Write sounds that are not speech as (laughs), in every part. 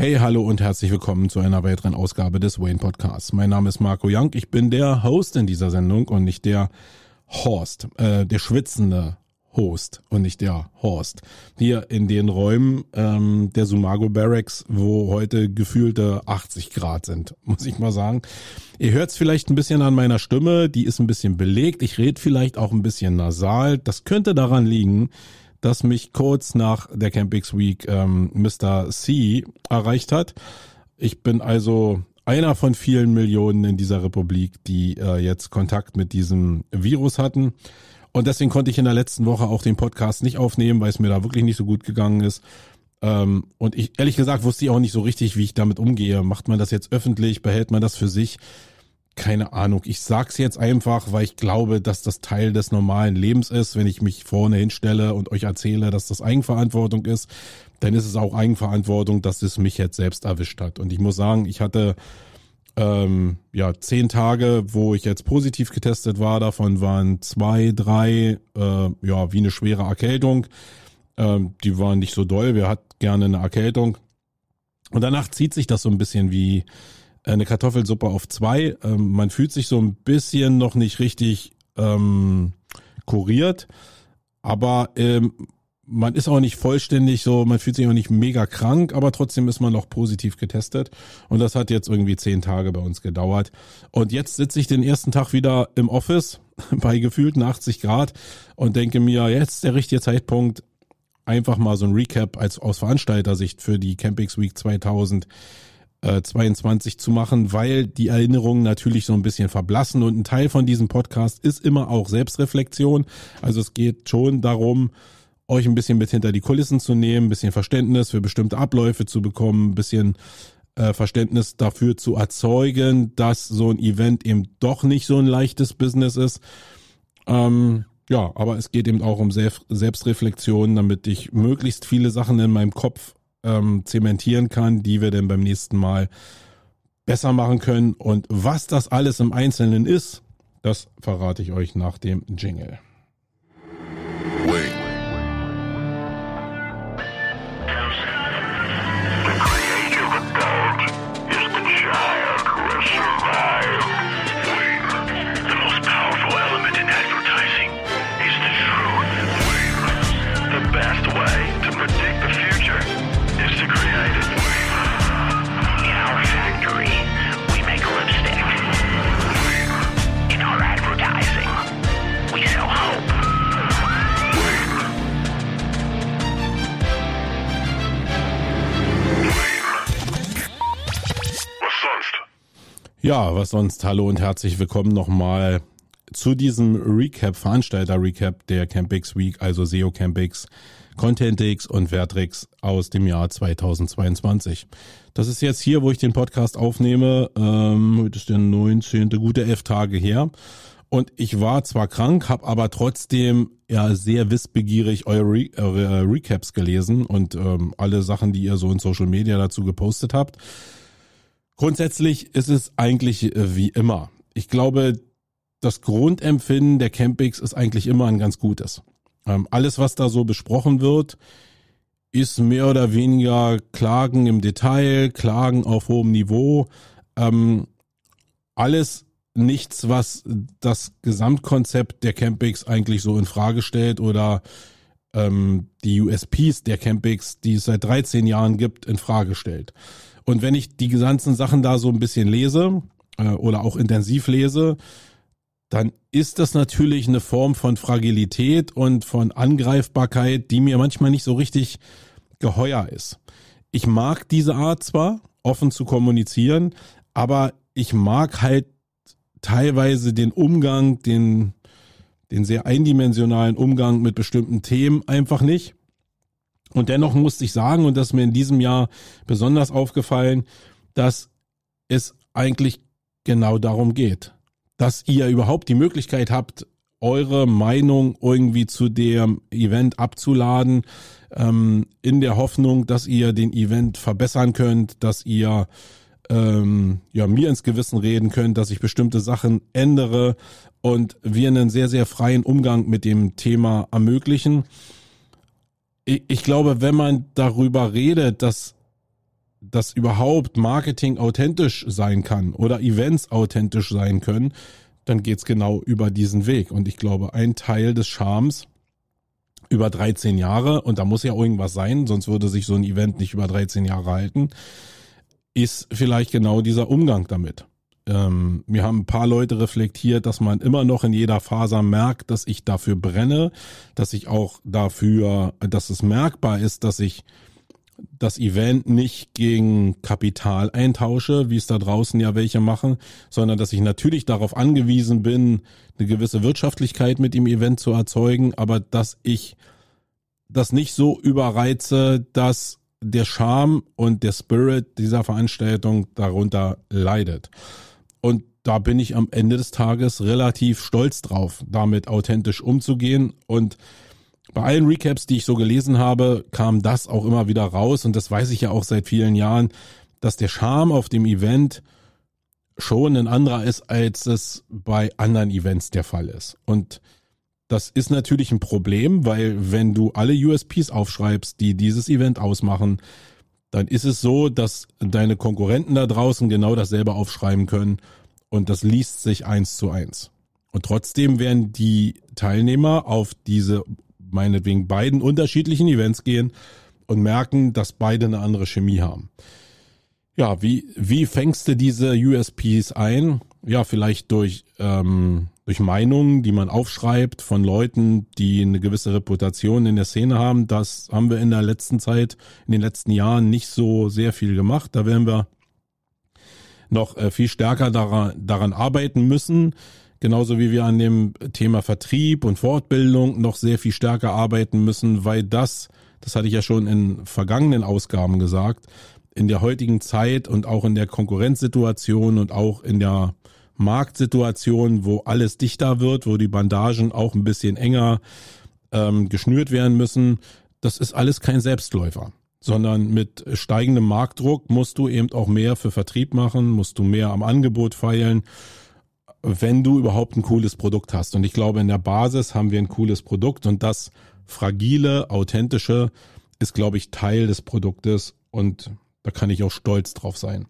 Hey, hallo und herzlich willkommen zu einer weiteren Ausgabe des Wayne Podcasts. Mein Name ist Marco Young. Ich bin der Host in dieser Sendung und nicht der Horst, äh, der schwitzende Host und nicht der Horst. Hier in den Räumen ähm, der Sumago Barracks, wo heute gefühlte 80 Grad sind, (laughs) muss ich mal sagen. Ihr hört es vielleicht ein bisschen an meiner Stimme, die ist ein bisschen belegt. Ich rede vielleicht auch ein bisschen nasal. Das könnte daran liegen, dass mich kurz nach der Campix Week ähm, Mr. C erreicht hat. Ich bin also einer von vielen Millionen in dieser Republik, die äh, jetzt Kontakt mit diesem Virus hatten. Und deswegen konnte ich in der letzten Woche auch den Podcast nicht aufnehmen, weil es mir da wirklich nicht so gut gegangen ist. Ähm, und ich, ehrlich gesagt, wusste ich auch nicht so richtig, wie ich damit umgehe. Macht man das jetzt öffentlich? Behält man das für sich? Keine Ahnung. Ich sag's jetzt einfach, weil ich glaube, dass das Teil des normalen Lebens ist. Wenn ich mich vorne hinstelle und euch erzähle, dass das Eigenverantwortung ist, dann ist es auch Eigenverantwortung, dass es mich jetzt selbst erwischt hat. Und ich muss sagen, ich hatte ähm, ja zehn Tage, wo ich jetzt positiv getestet war. Davon waren zwei, drei äh, ja wie eine schwere Erkältung. Ähm, die waren nicht so doll. Wer hat gerne eine Erkältung? Und danach zieht sich das so ein bisschen wie eine Kartoffelsuppe auf zwei. Ähm, man fühlt sich so ein bisschen noch nicht richtig ähm, kuriert, aber ähm, man ist auch nicht vollständig so, man fühlt sich auch nicht mega krank, aber trotzdem ist man noch positiv getestet. Und das hat jetzt irgendwie zehn Tage bei uns gedauert. Und jetzt sitze ich den ersten Tag wieder im Office (laughs) bei gefühlten 80 Grad und denke mir, jetzt der richtige Zeitpunkt, einfach mal so ein Recap als aus Veranstaltersicht für die Campix Week 2000 22 zu machen, weil die Erinnerungen natürlich so ein bisschen verblassen und ein Teil von diesem Podcast ist immer auch Selbstreflexion. Also es geht schon darum, euch ein bisschen mit hinter die Kulissen zu nehmen, ein bisschen Verständnis für bestimmte Abläufe zu bekommen, ein bisschen äh, Verständnis dafür zu erzeugen, dass so ein Event eben doch nicht so ein leichtes Business ist. Ähm, ja, aber es geht eben auch um Selbstreflexion, damit ich möglichst viele Sachen in meinem Kopf ähm, zementieren kann, die wir dann beim nächsten Mal besser machen können. Und was das alles im Einzelnen ist, das verrate ich euch nach dem Jingle. Wait. Ja, was sonst? Hallo und herzlich willkommen nochmal zu diesem Recap, Veranstalter-Recap der Campix Week, also SEO Campix, ContentX und Vertrix aus dem Jahr 2022. Das ist jetzt hier, wo ich den Podcast aufnehme. Ähm, heute ist der 19. gute elf Tage her. Und ich war zwar krank, habe aber trotzdem ja sehr wissbegierig eure, Re eure Recaps gelesen und ähm, alle Sachen, die ihr so in Social Media dazu gepostet habt. Grundsätzlich ist es eigentlich äh, wie immer. Ich glaube, das Grundempfinden der Campings ist eigentlich immer ein ganz gutes. Ähm, alles, was da so besprochen wird, ist mehr oder weniger Klagen im Detail, Klagen auf hohem Niveau. Ähm, alles nichts, was das Gesamtkonzept der Campings eigentlich so in Frage stellt oder ähm, die USPs der Campings, die es seit 13 Jahren gibt, in Frage stellt. Und wenn ich die ganzen Sachen da so ein bisschen lese äh, oder auch intensiv lese, dann ist das natürlich eine Form von Fragilität und von Angreifbarkeit, die mir manchmal nicht so richtig geheuer ist. Ich mag diese Art zwar, offen zu kommunizieren, aber ich mag halt teilweise den Umgang, den, den sehr eindimensionalen Umgang mit bestimmten Themen einfach nicht. Und dennoch musste ich sagen, und das ist mir in diesem Jahr besonders aufgefallen, dass es eigentlich genau darum geht, dass ihr überhaupt die Möglichkeit habt, eure Meinung irgendwie zu dem Event abzuladen, ähm, in der Hoffnung, dass ihr den Event verbessern könnt, dass ihr ähm, ja mir ins Gewissen reden könnt, dass ich bestimmte Sachen ändere und wir einen sehr sehr freien Umgang mit dem Thema ermöglichen ich, ich glaube, wenn man darüber redet, dass dass überhaupt Marketing authentisch sein kann oder Events authentisch sein können, dann geht's genau über diesen Weg. Und ich glaube, ein Teil des Charmes über 13 Jahre, und da muss ja irgendwas sein, sonst würde sich so ein Event nicht über 13 Jahre halten, ist vielleicht genau dieser Umgang damit. Ähm, mir haben ein paar Leute reflektiert, dass man immer noch in jeder Faser merkt, dass ich dafür brenne, dass ich auch dafür, dass es merkbar ist, dass ich das Event nicht gegen Kapital eintausche, wie es da draußen ja welche machen, sondern dass ich natürlich darauf angewiesen bin, eine gewisse Wirtschaftlichkeit mit dem Event zu erzeugen, aber dass ich das nicht so überreize, dass der Charme und der Spirit dieser Veranstaltung darunter leidet. Und da bin ich am Ende des Tages relativ stolz drauf, damit authentisch umzugehen. Und bei allen Recaps, die ich so gelesen habe, kam das auch immer wieder raus. Und das weiß ich ja auch seit vielen Jahren, dass der Charme auf dem Event schon ein anderer ist, als es bei anderen Events der Fall ist. Und das ist natürlich ein Problem, weil wenn du alle USPs aufschreibst, die dieses Event ausmachen, dann ist es so, dass deine Konkurrenten da draußen genau dasselbe aufschreiben können und das liest sich eins zu eins. Und trotzdem werden die Teilnehmer auf diese meinetwegen beiden unterschiedlichen Events gehen und merken, dass beide eine andere Chemie haben. Ja, wie, wie fängst du diese USPs ein? Ja, vielleicht durch, ähm, durch Meinungen, die man aufschreibt von Leuten, die eine gewisse Reputation in der Szene haben. Das haben wir in der letzten Zeit, in den letzten Jahren nicht so sehr viel gemacht. Da werden wir noch äh, viel stärker daran, daran arbeiten müssen. Genauso wie wir an dem Thema Vertrieb und Fortbildung noch sehr viel stärker arbeiten müssen, weil das, das hatte ich ja schon in vergangenen Ausgaben gesagt, in der heutigen Zeit und auch in der Konkurrenzsituation und auch in der Marktsituation, wo alles dichter wird, wo die Bandagen auch ein bisschen enger ähm, geschnürt werden müssen, das ist alles kein Selbstläufer sondern mit steigendem Marktdruck musst du eben auch mehr für Vertrieb machen, musst du mehr am Angebot feilen, wenn du überhaupt ein cooles Produkt hast. Und ich glaube, in der Basis haben wir ein cooles Produkt und das fragile, authentische ist, glaube ich, Teil des Produktes und da kann ich auch stolz drauf sein.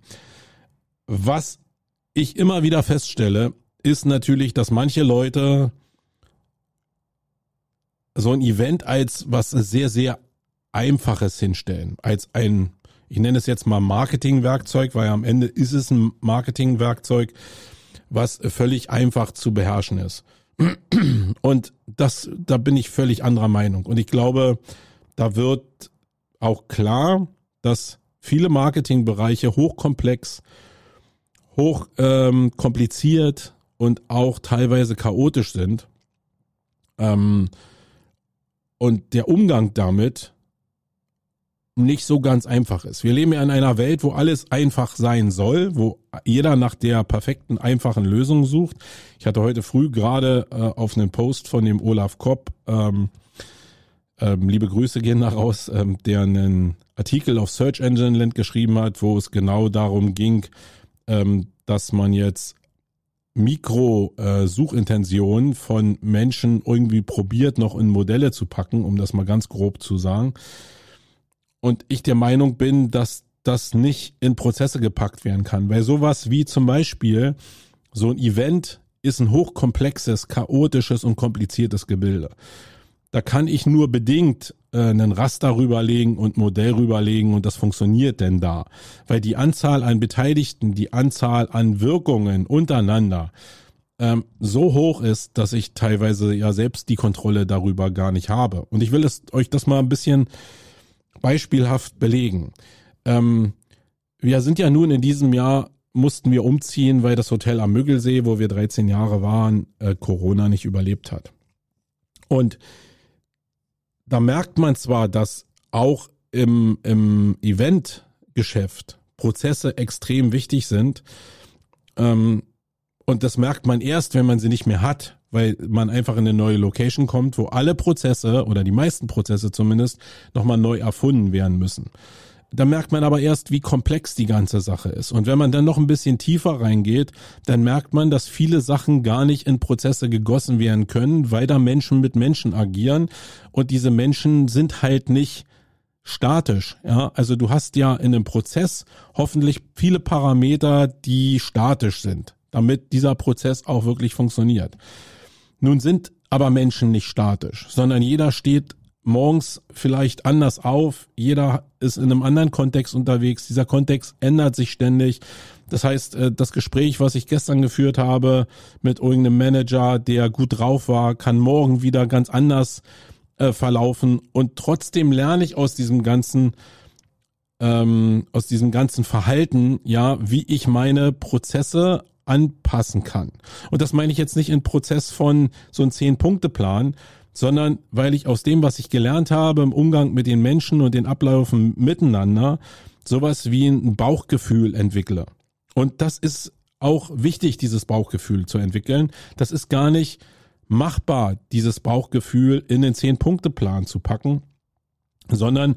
Was ich immer wieder feststelle, ist natürlich, dass manche Leute so ein Event als was sehr, sehr Einfaches hinstellen, als ein, ich nenne es jetzt mal Marketingwerkzeug, weil am Ende ist es ein Marketingwerkzeug, was völlig einfach zu beherrschen ist. Und das, da bin ich völlig anderer Meinung. Und ich glaube, da wird auch klar, dass viele Marketingbereiche hochkomplex, hoch ähm, und auch teilweise chaotisch sind. Ähm, und der Umgang damit nicht so ganz einfach ist. Wir leben ja in einer Welt, wo alles einfach sein soll, wo jeder nach der perfekten, einfachen Lösung sucht. Ich hatte heute früh gerade äh, auf einen Post von dem Olaf Kopp, ähm, ähm, liebe Grüße gehen nach raus, ähm, der einen Artikel auf Search Engine Land geschrieben hat, wo es genau darum ging, ähm, dass man jetzt Mikro-Suchintentionen äh, von Menschen irgendwie probiert, noch in Modelle zu packen, um das mal ganz grob zu sagen und ich der Meinung bin, dass das nicht in Prozesse gepackt werden kann. Weil sowas wie zum Beispiel so ein Event ist ein hochkomplexes, chaotisches und kompliziertes Gebilde. Da kann ich nur bedingt äh, einen Raster rüberlegen und Modell rüberlegen und das funktioniert denn da. Weil die Anzahl an Beteiligten, die Anzahl an Wirkungen untereinander ähm, so hoch ist, dass ich teilweise ja selbst die Kontrolle darüber gar nicht habe. Und ich will es, euch das mal ein bisschen beispielhaft belegen. Ähm, wir sind ja nun in diesem Jahr mussten wir umziehen, weil das Hotel am Müggelsee, wo wir 13 Jahre waren, äh, Corona nicht überlebt hat. Und da merkt man zwar, dass auch im, im Eventgeschäft Prozesse extrem wichtig sind. Ähm, und das merkt man erst, wenn man sie nicht mehr hat weil man einfach in eine neue Location kommt, wo alle Prozesse oder die meisten Prozesse zumindest nochmal neu erfunden werden müssen. Da merkt man aber erst, wie komplex die ganze Sache ist. Und wenn man dann noch ein bisschen tiefer reingeht, dann merkt man, dass viele Sachen gar nicht in Prozesse gegossen werden können, weil da Menschen mit Menschen agieren. Und diese Menschen sind halt nicht statisch. Ja, also du hast ja in einem Prozess hoffentlich viele Parameter, die statisch sind, damit dieser Prozess auch wirklich funktioniert. Nun sind aber Menschen nicht statisch, sondern jeder steht morgens vielleicht anders auf. Jeder ist in einem anderen Kontext unterwegs. Dieser Kontext ändert sich ständig. Das heißt, äh, das Gespräch, was ich gestern geführt habe mit irgendeinem Manager, der gut drauf war, kann morgen wieder ganz anders äh, verlaufen. Und trotzdem lerne ich aus diesem ganzen, ähm, aus diesem ganzen Verhalten, ja, wie ich meine Prozesse anpassen kann. Und das meine ich jetzt nicht in Prozess von so einem Zehn-Punkte-Plan, sondern weil ich aus dem, was ich gelernt habe im Umgang mit den Menschen und den Abläufen miteinander, sowas wie ein Bauchgefühl entwickle. Und das ist auch wichtig, dieses Bauchgefühl zu entwickeln. Das ist gar nicht machbar, dieses Bauchgefühl in den Zehn-Punkte-Plan zu packen, sondern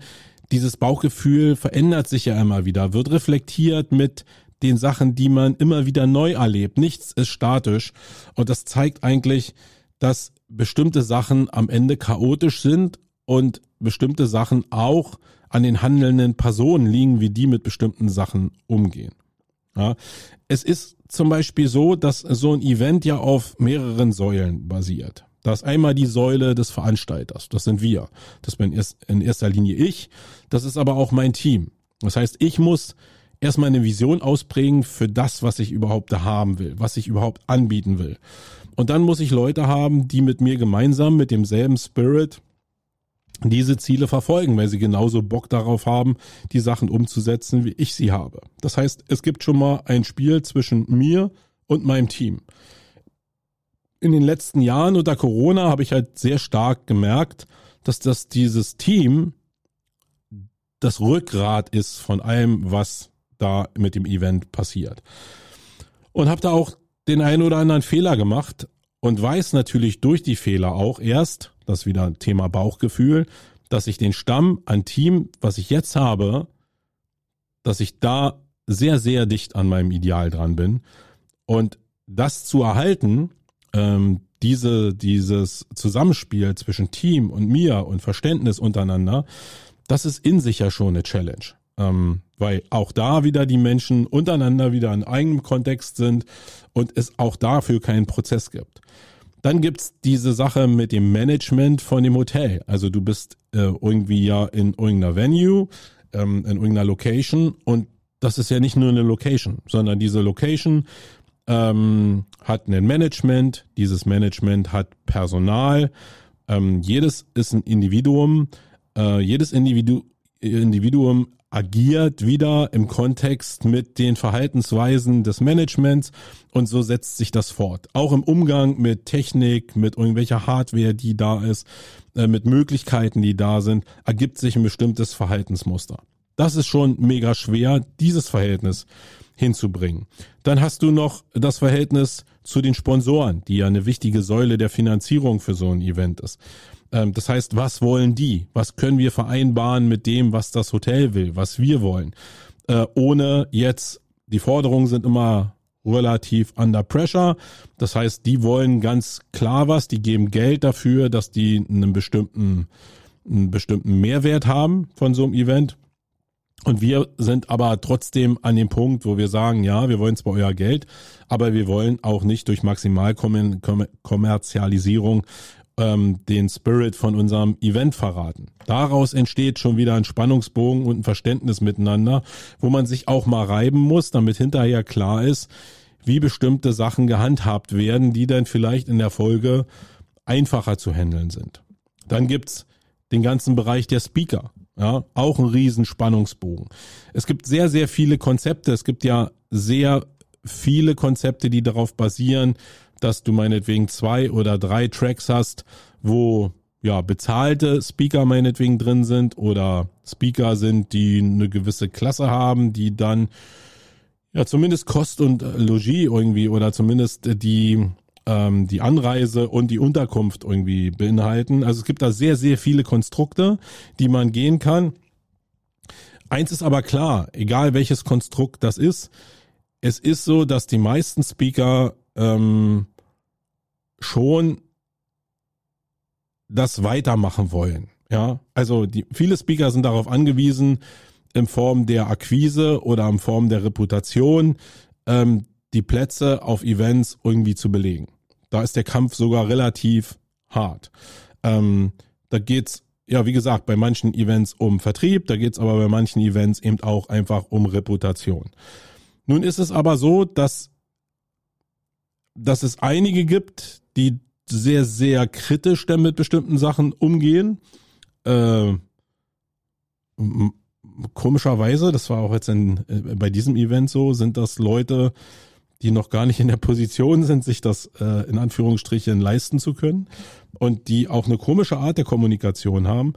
dieses Bauchgefühl verändert sich ja immer wieder, wird reflektiert mit den Sachen, die man immer wieder neu erlebt. Nichts ist statisch. Und das zeigt eigentlich, dass bestimmte Sachen am Ende chaotisch sind und bestimmte Sachen auch an den handelnden Personen liegen, wie die mit bestimmten Sachen umgehen. Ja, es ist zum Beispiel so, dass so ein Event ja auf mehreren Säulen basiert. Da ist einmal die Säule des Veranstalters, das sind wir. Das bin in erster Linie ich, das ist aber auch mein Team. Das heißt, ich muss erstmal eine Vision ausprägen für das, was ich überhaupt da haben will, was ich überhaupt anbieten will. Und dann muss ich Leute haben, die mit mir gemeinsam mit demselben Spirit diese Ziele verfolgen, weil sie genauso Bock darauf haben, die Sachen umzusetzen, wie ich sie habe. Das heißt, es gibt schon mal ein Spiel zwischen mir und meinem Team. In den letzten Jahren unter Corona habe ich halt sehr stark gemerkt, dass das dieses Team das Rückgrat ist von allem, was da mit dem Event passiert. Und habe da auch den einen oder anderen Fehler gemacht und weiß natürlich durch die Fehler auch erst, das wieder Thema Bauchgefühl, dass ich den Stamm an Team, was ich jetzt habe, dass ich da sehr, sehr dicht an meinem Ideal dran bin. Und das zu erhalten, ähm, diese, dieses Zusammenspiel zwischen Team und mir und Verständnis untereinander, das ist in sich ja schon eine Challenge. Ähm, weil auch da wieder die Menschen untereinander wieder in eigenem Kontext sind und es auch dafür keinen Prozess gibt. Dann gibt's diese Sache mit dem Management von dem Hotel. Also du bist äh, irgendwie ja in irgendeiner Venue, ähm, in irgendeiner Location und das ist ja nicht nur eine Location, sondern diese Location ähm, hat ein Management, dieses Management hat Personal, ähm, jedes ist ein Individuum, äh, jedes Individu Individuum agiert wieder im Kontext mit den Verhaltensweisen des Managements und so setzt sich das fort. Auch im Umgang mit Technik, mit irgendwelcher Hardware, die da ist, äh, mit Möglichkeiten, die da sind, ergibt sich ein bestimmtes Verhaltensmuster. Das ist schon mega schwer, dieses Verhältnis hinzubringen. Dann hast du noch das Verhältnis zu den Sponsoren, die ja eine wichtige Säule der Finanzierung für so ein Event ist. Ähm, das heißt, was wollen die? Was können wir vereinbaren mit dem, was das Hotel will, was wir wollen? Äh, ohne jetzt, die Forderungen sind immer relativ under pressure. Das heißt, die wollen ganz klar was, die geben Geld dafür, dass die einen bestimmten, einen bestimmten Mehrwert haben von so einem Event. Und wir sind aber trotzdem an dem Punkt, wo wir sagen, ja, wir wollen zwar euer Geld, aber wir wollen auch nicht durch Maximalkommerzialisierung ähm, den Spirit von unserem Event verraten. Daraus entsteht schon wieder ein Spannungsbogen und ein Verständnis miteinander, wo man sich auch mal reiben muss, damit hinterher klar ist, wie bestimmte Sachen gehandhabt werden, die dann vielleicht in der Folge einfacher zu handeln sind. Dann gibt's den ganzen Bereich der Speaker. Ja, auch ein riesen Spannungsbogen. Es gibt sehr, sehr viele Konzepte. Es gibt ja sehr viele Konzepte, die darauf basieren, dass du meinetwegen zwei oder drei Tracks hast, wo ja bezahlte Speaker meinetwegen drin sind oder Speaker sind, die eine gewisse Klasse haben, die dann ja zumindest Kost und Logis irgendwie oder zumindest die ähm, die Anreise und die Unterkunft irgendwie beinhalten. Also es gibt da sehr sehr viele Konstrukte, die man gehen kann. Eins ist aber klar, egal welches Konstrukt das ist, es ist so, dass die meisten Speaker ähm, schon das weitermachen wollen. Ja, also die, viele Speaker sind darauf angewiesen, in Form der Akquise oder in Form der Reputation ähm, die Plätze auf Events irgendwie zu belegen. Da ist der Kampf sogar relativ hart. Ähm, da geht's ja, wie gesagt, bei manchen Events um Vertrieb, da geht's aber bei manchen Events eben auch einfach um Reputation. Nun ist es aber so, dass, dass es einige gibt, die sehr, sehr kritisch dann mit bestimmten Sachen umgehen. Äh, komischerweise, das war auch jetzt in, äh, bei diesem Event so, sind das Leute, die noch gar nicht in der Position sind, sich das äh, in Anführungsstrichen leisten zu können und die auch eine komische Art der Kommunikation haben.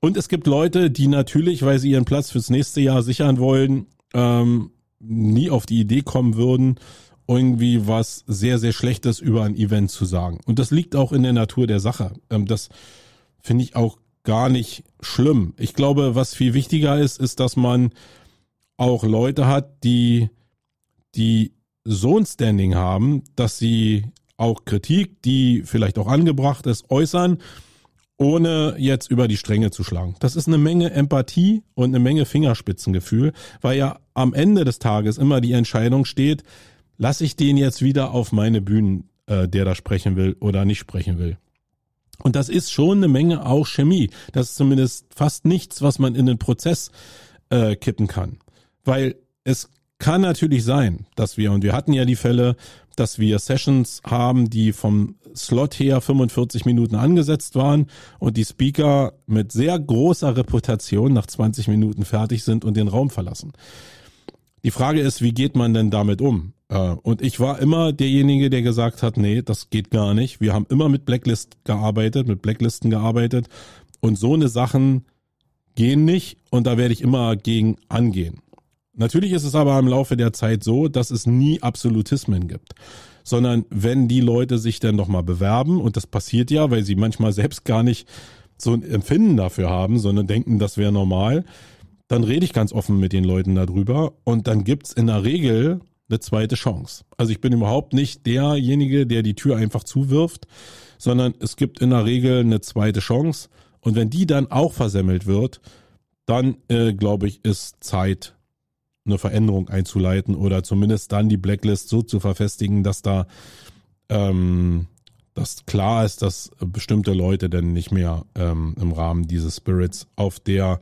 Und es gibt Leute, die natürlich, weil sie ihren Platz fürs nächste Jahr sichern wollen, ähm, nie auf die Idee kommen würden, irgendwie was sehr, sehr Schlechtes über ein Event zu sagen. Und das liegt auch in der Natur der Sache. Ähm, das finde ich auch gar nicht schlimm. Ich glaube, was viel wichtiger ist, ist, dass man auch Leute hat, die, die so ein Standing haben, dass sie auch Kritik, die vielleicht auch angebracht ist, äußern, ohne jetzt über die Stränge zu schlagen. Das ist eine Menge Empathie und eine Menge Fingerspitzengefühl, weil ja am Ende des Tages immer die Entscheidung steht, lasse ich den jetzt wieder auf meine Bühnen, äh, der da sprechen will oder nicht sprechen will. Und das ist schon eine Menge auch Chemie. Das ist zumindest fast nichts, was man in den Prozess äh, kippen kann. Weil es kann natürlich sein, dass wir, und wir hatten ja die Fälle, dass wir Sessions haben, die vom Slot her 45 Minuten angesetzt waren und die Speaker mit sehr großer Reputation nach 20 Minuten fertig sind und den Raum verlassen. Die Frage ist, wie geht man denn damit um? Äh, und ich war immer derjenige, der gesagt hat, nee, das geht gar nicht. Wir haben immer mit Blacklist gearbeitet, mit Blacklisten gearbeitet und so eine Sachen gehen nicht und da werde ich immer gegen angehen. Natürlich ist es aber im Laufe der Zeit so, dass es nie Absolutismen gibt, sondern wenn die Leute sich dann noch mal bewerben und das passiert ja, weil sie manchmal selbst gar nicht so ein Empfinden dafür haben, sondern denken, das wäre normal, dann rede ich ganz offen mit den Leuten darüber und dann gibt's in der Regel eine zweite Chance. Also ich bin überhaupt nicht derjenige, der die Tür einfach zuwirft, sondern es gibt in der Regel eine zweite Chance und wenn die dann auch versemmelt wird, dann äh, glaube ich, ist Zeit eine Veränderung einzuleiten oder zumindest dann die Blacklist so zu verfestigen, dass da ähm, dass klar ist, dass bestimmte Leute dann nicht mehr ähm, im Rahmen dieses Spirits auf der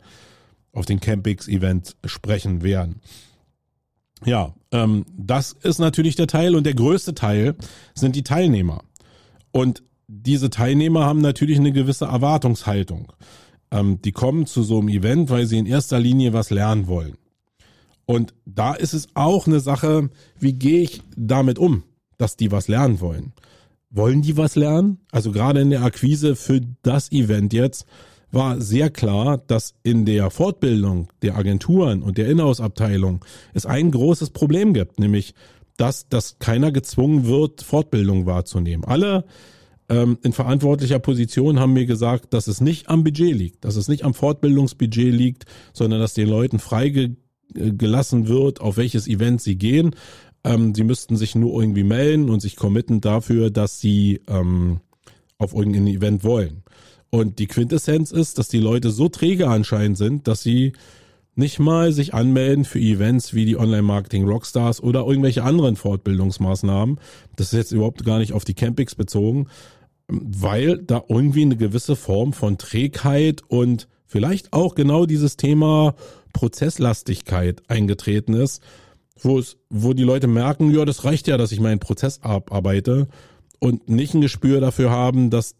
auf den Campix Event sprechen werden. Ja, ähm, das ist natürlich der Teil und der größte Teil sind die Teilnehmer. Und diese Teilnehmer haben natürlich eine gewisse Erwartungshaltung. Ähm, die kommen zu so einem Event, weil sie in erster Linie was lernen wollen. Und da ist es auch eine Sache, wie gehe ich damit um, dass die was lernen wollen. Wollen die was lernen? Also gerade in der Akquise für das Event jetzt war sehr klar, dass in der Fortbildung der Agenturen und der Inhouse-Abteilung es ein großes Problem gibt, nämlich dass, dass keiner gezwungen wird, Fortbildung wahrzunehmen. Alle ähm, in verantwortlicher Position haben mir gesagt, dass es nicht am Budget liegt, dass es nicht am Fortbildungsbudget liegt, sondern dass den Leuten freigegeben gelassen wird, auf welches Event sie gehen. Ähm, sie müssten sich nur irgendwie melden und sich committen dafür, dass sie ähm, auf irgendein Event wollen. Und die Quintessenz ist, dass die Leute so träge anscheinend sind, dass sie nicht mal sich anmelden für Events wie die Online-Marketing Rockstars oder irgendwelche anderen Fortbildungsmaßnahmen. Das ist jetzt überhaupt gar nicht auf die Campings bezogen, weil da irgendwie eine gewisse Form von Trägheit und vielleicht auch genau dieses Thema Prozesslastigkeit eingetreten ist, wo es, wo die Leute merken, ja, das reicht ja, dass ich meinen Prozess abarbeite und nicht ein Gespür dafür haben, dass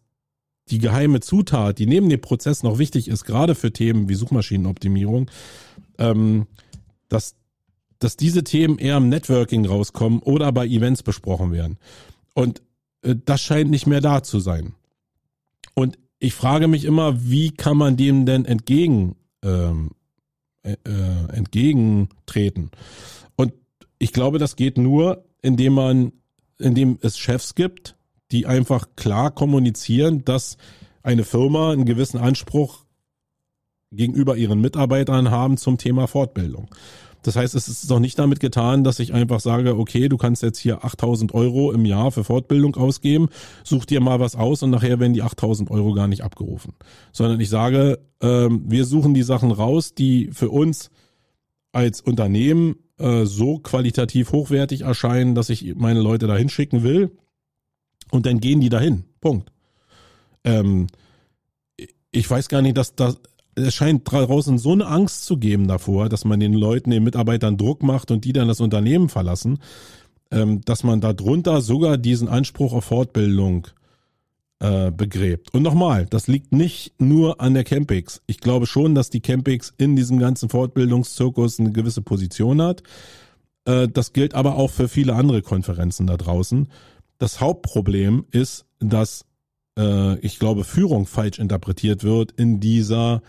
die geheime Zutat, die neben dem Prozess noch wichtig ist, gerade für Themen wie Suchmaschinenoptimierung, ähm, dass, dass diese Themen eher im Networking rauskommen oder bei Events besprochen werden. Und äh, das scheint nicht mehr da zu sein. Und ich frage mich immer, wie kann man dem denn entgegen ähm, äh, entgegentreten. Und ich glaube, das geht nur, indem man, indem es Chefs gibt, die einfach klar kommunizieren, dass eine Firma einen gewissen Anspruch gegenüber ihren Mitarbeitern haben zum Thema Fortbildung. Das heißt, es ist doch nicht damit getan, dass ich einfach sage, okay, du kannst jetzt hier 8000 Euro im Jahr für Fortbildung ausgeben, such dir mal was aus und nachher werden die 8000 Euro gar nicht abgerufen. Sondern ich sage, ähm, wir suchen die Sachen raus, die für uns als Unternehmen äh, so qualitativ hochwertig erscheinen, dass ich meine Leute dahin schicken will. Und dann gehen die dahin. Punkt. Ähm, ich weiß gar nicht, dass das, es scheint draußen so eine Angst zu geben davor, dass man den Leuten, den Mitarbeitern Druck macht und die dann das Unternehmen verlassen, ähm, dass man darunter sogar diesen Anspruch auf Fortbildung äh, begräbt. Und nochmal, das liegt nicht nur an der Campix. Ich glaube schon, dass die Campix in diesem ganzen Fortbildungszirkus eine gewisse Position hat. Äh, das gilt aber auch für viele andere Konferenzen da draußen. Das Hauptproblem ist, dass äh, ich glaube, Führung falsch interpretiert wird in dieser,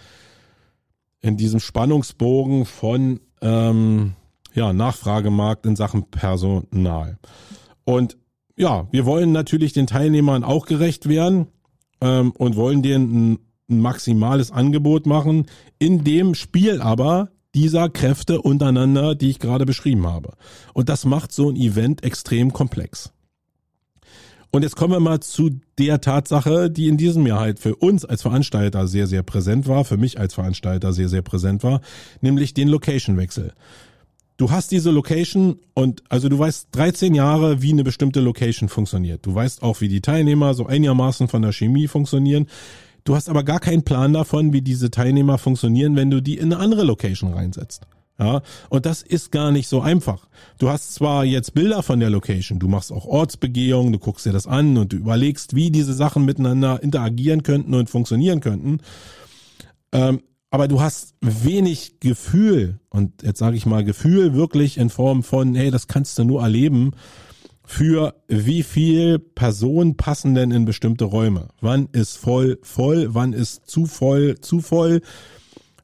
in diesem Spannungsbogen von ähm, ja, Nachfragemarkt in Sachen Personal. Und ja, wir wollen natürlich den Teilnehmern auch gerecht werden ähm, und wollen denen ein, ein maximales Angebot machen, in dem Spiel aber dieser Kräfte untereinander, die ich gerade beschrieben habe. Und das macht so ein Event extrem komplex. Und jetzt kommen wir mal zu der Tatsache, die in diesem Jahr halt für uns als Veranstalter sehr, sehr präsent war, für mich als Veranstalter sehr, sehr präsent war, nämlich den Location-Wechsel. Du hast diese Location und also du weißt 13 Jahre, wie eine bestimmte Location funktioniert. Du weißt auch, wie die Teilnehmer so einigermaßen von der Chemie funktionieren. Du hast aber gar keinen Plan davon, wie diese Teilnehmer funktionieren, wenn du die in eine andere Location reinsetzt. Ja, und das ist gar nicht so einfach. Du hast zwar jetzt Bilder von der Location, du machst auch Ortsbegehungen, du guckst dir das an und du überlegst, wie diese Sachen miteinander interagieren könnten und funktionieren könnten. Ähm, aber du hast wenig Gefühl und jetzt sage ich mal Gefühl wirklich in Form von, hey, das kannst du nur erleben für wie viel Personen passen denn in bestimmte Räume. Wann ist voll voll, wann ist zu voll zu voll,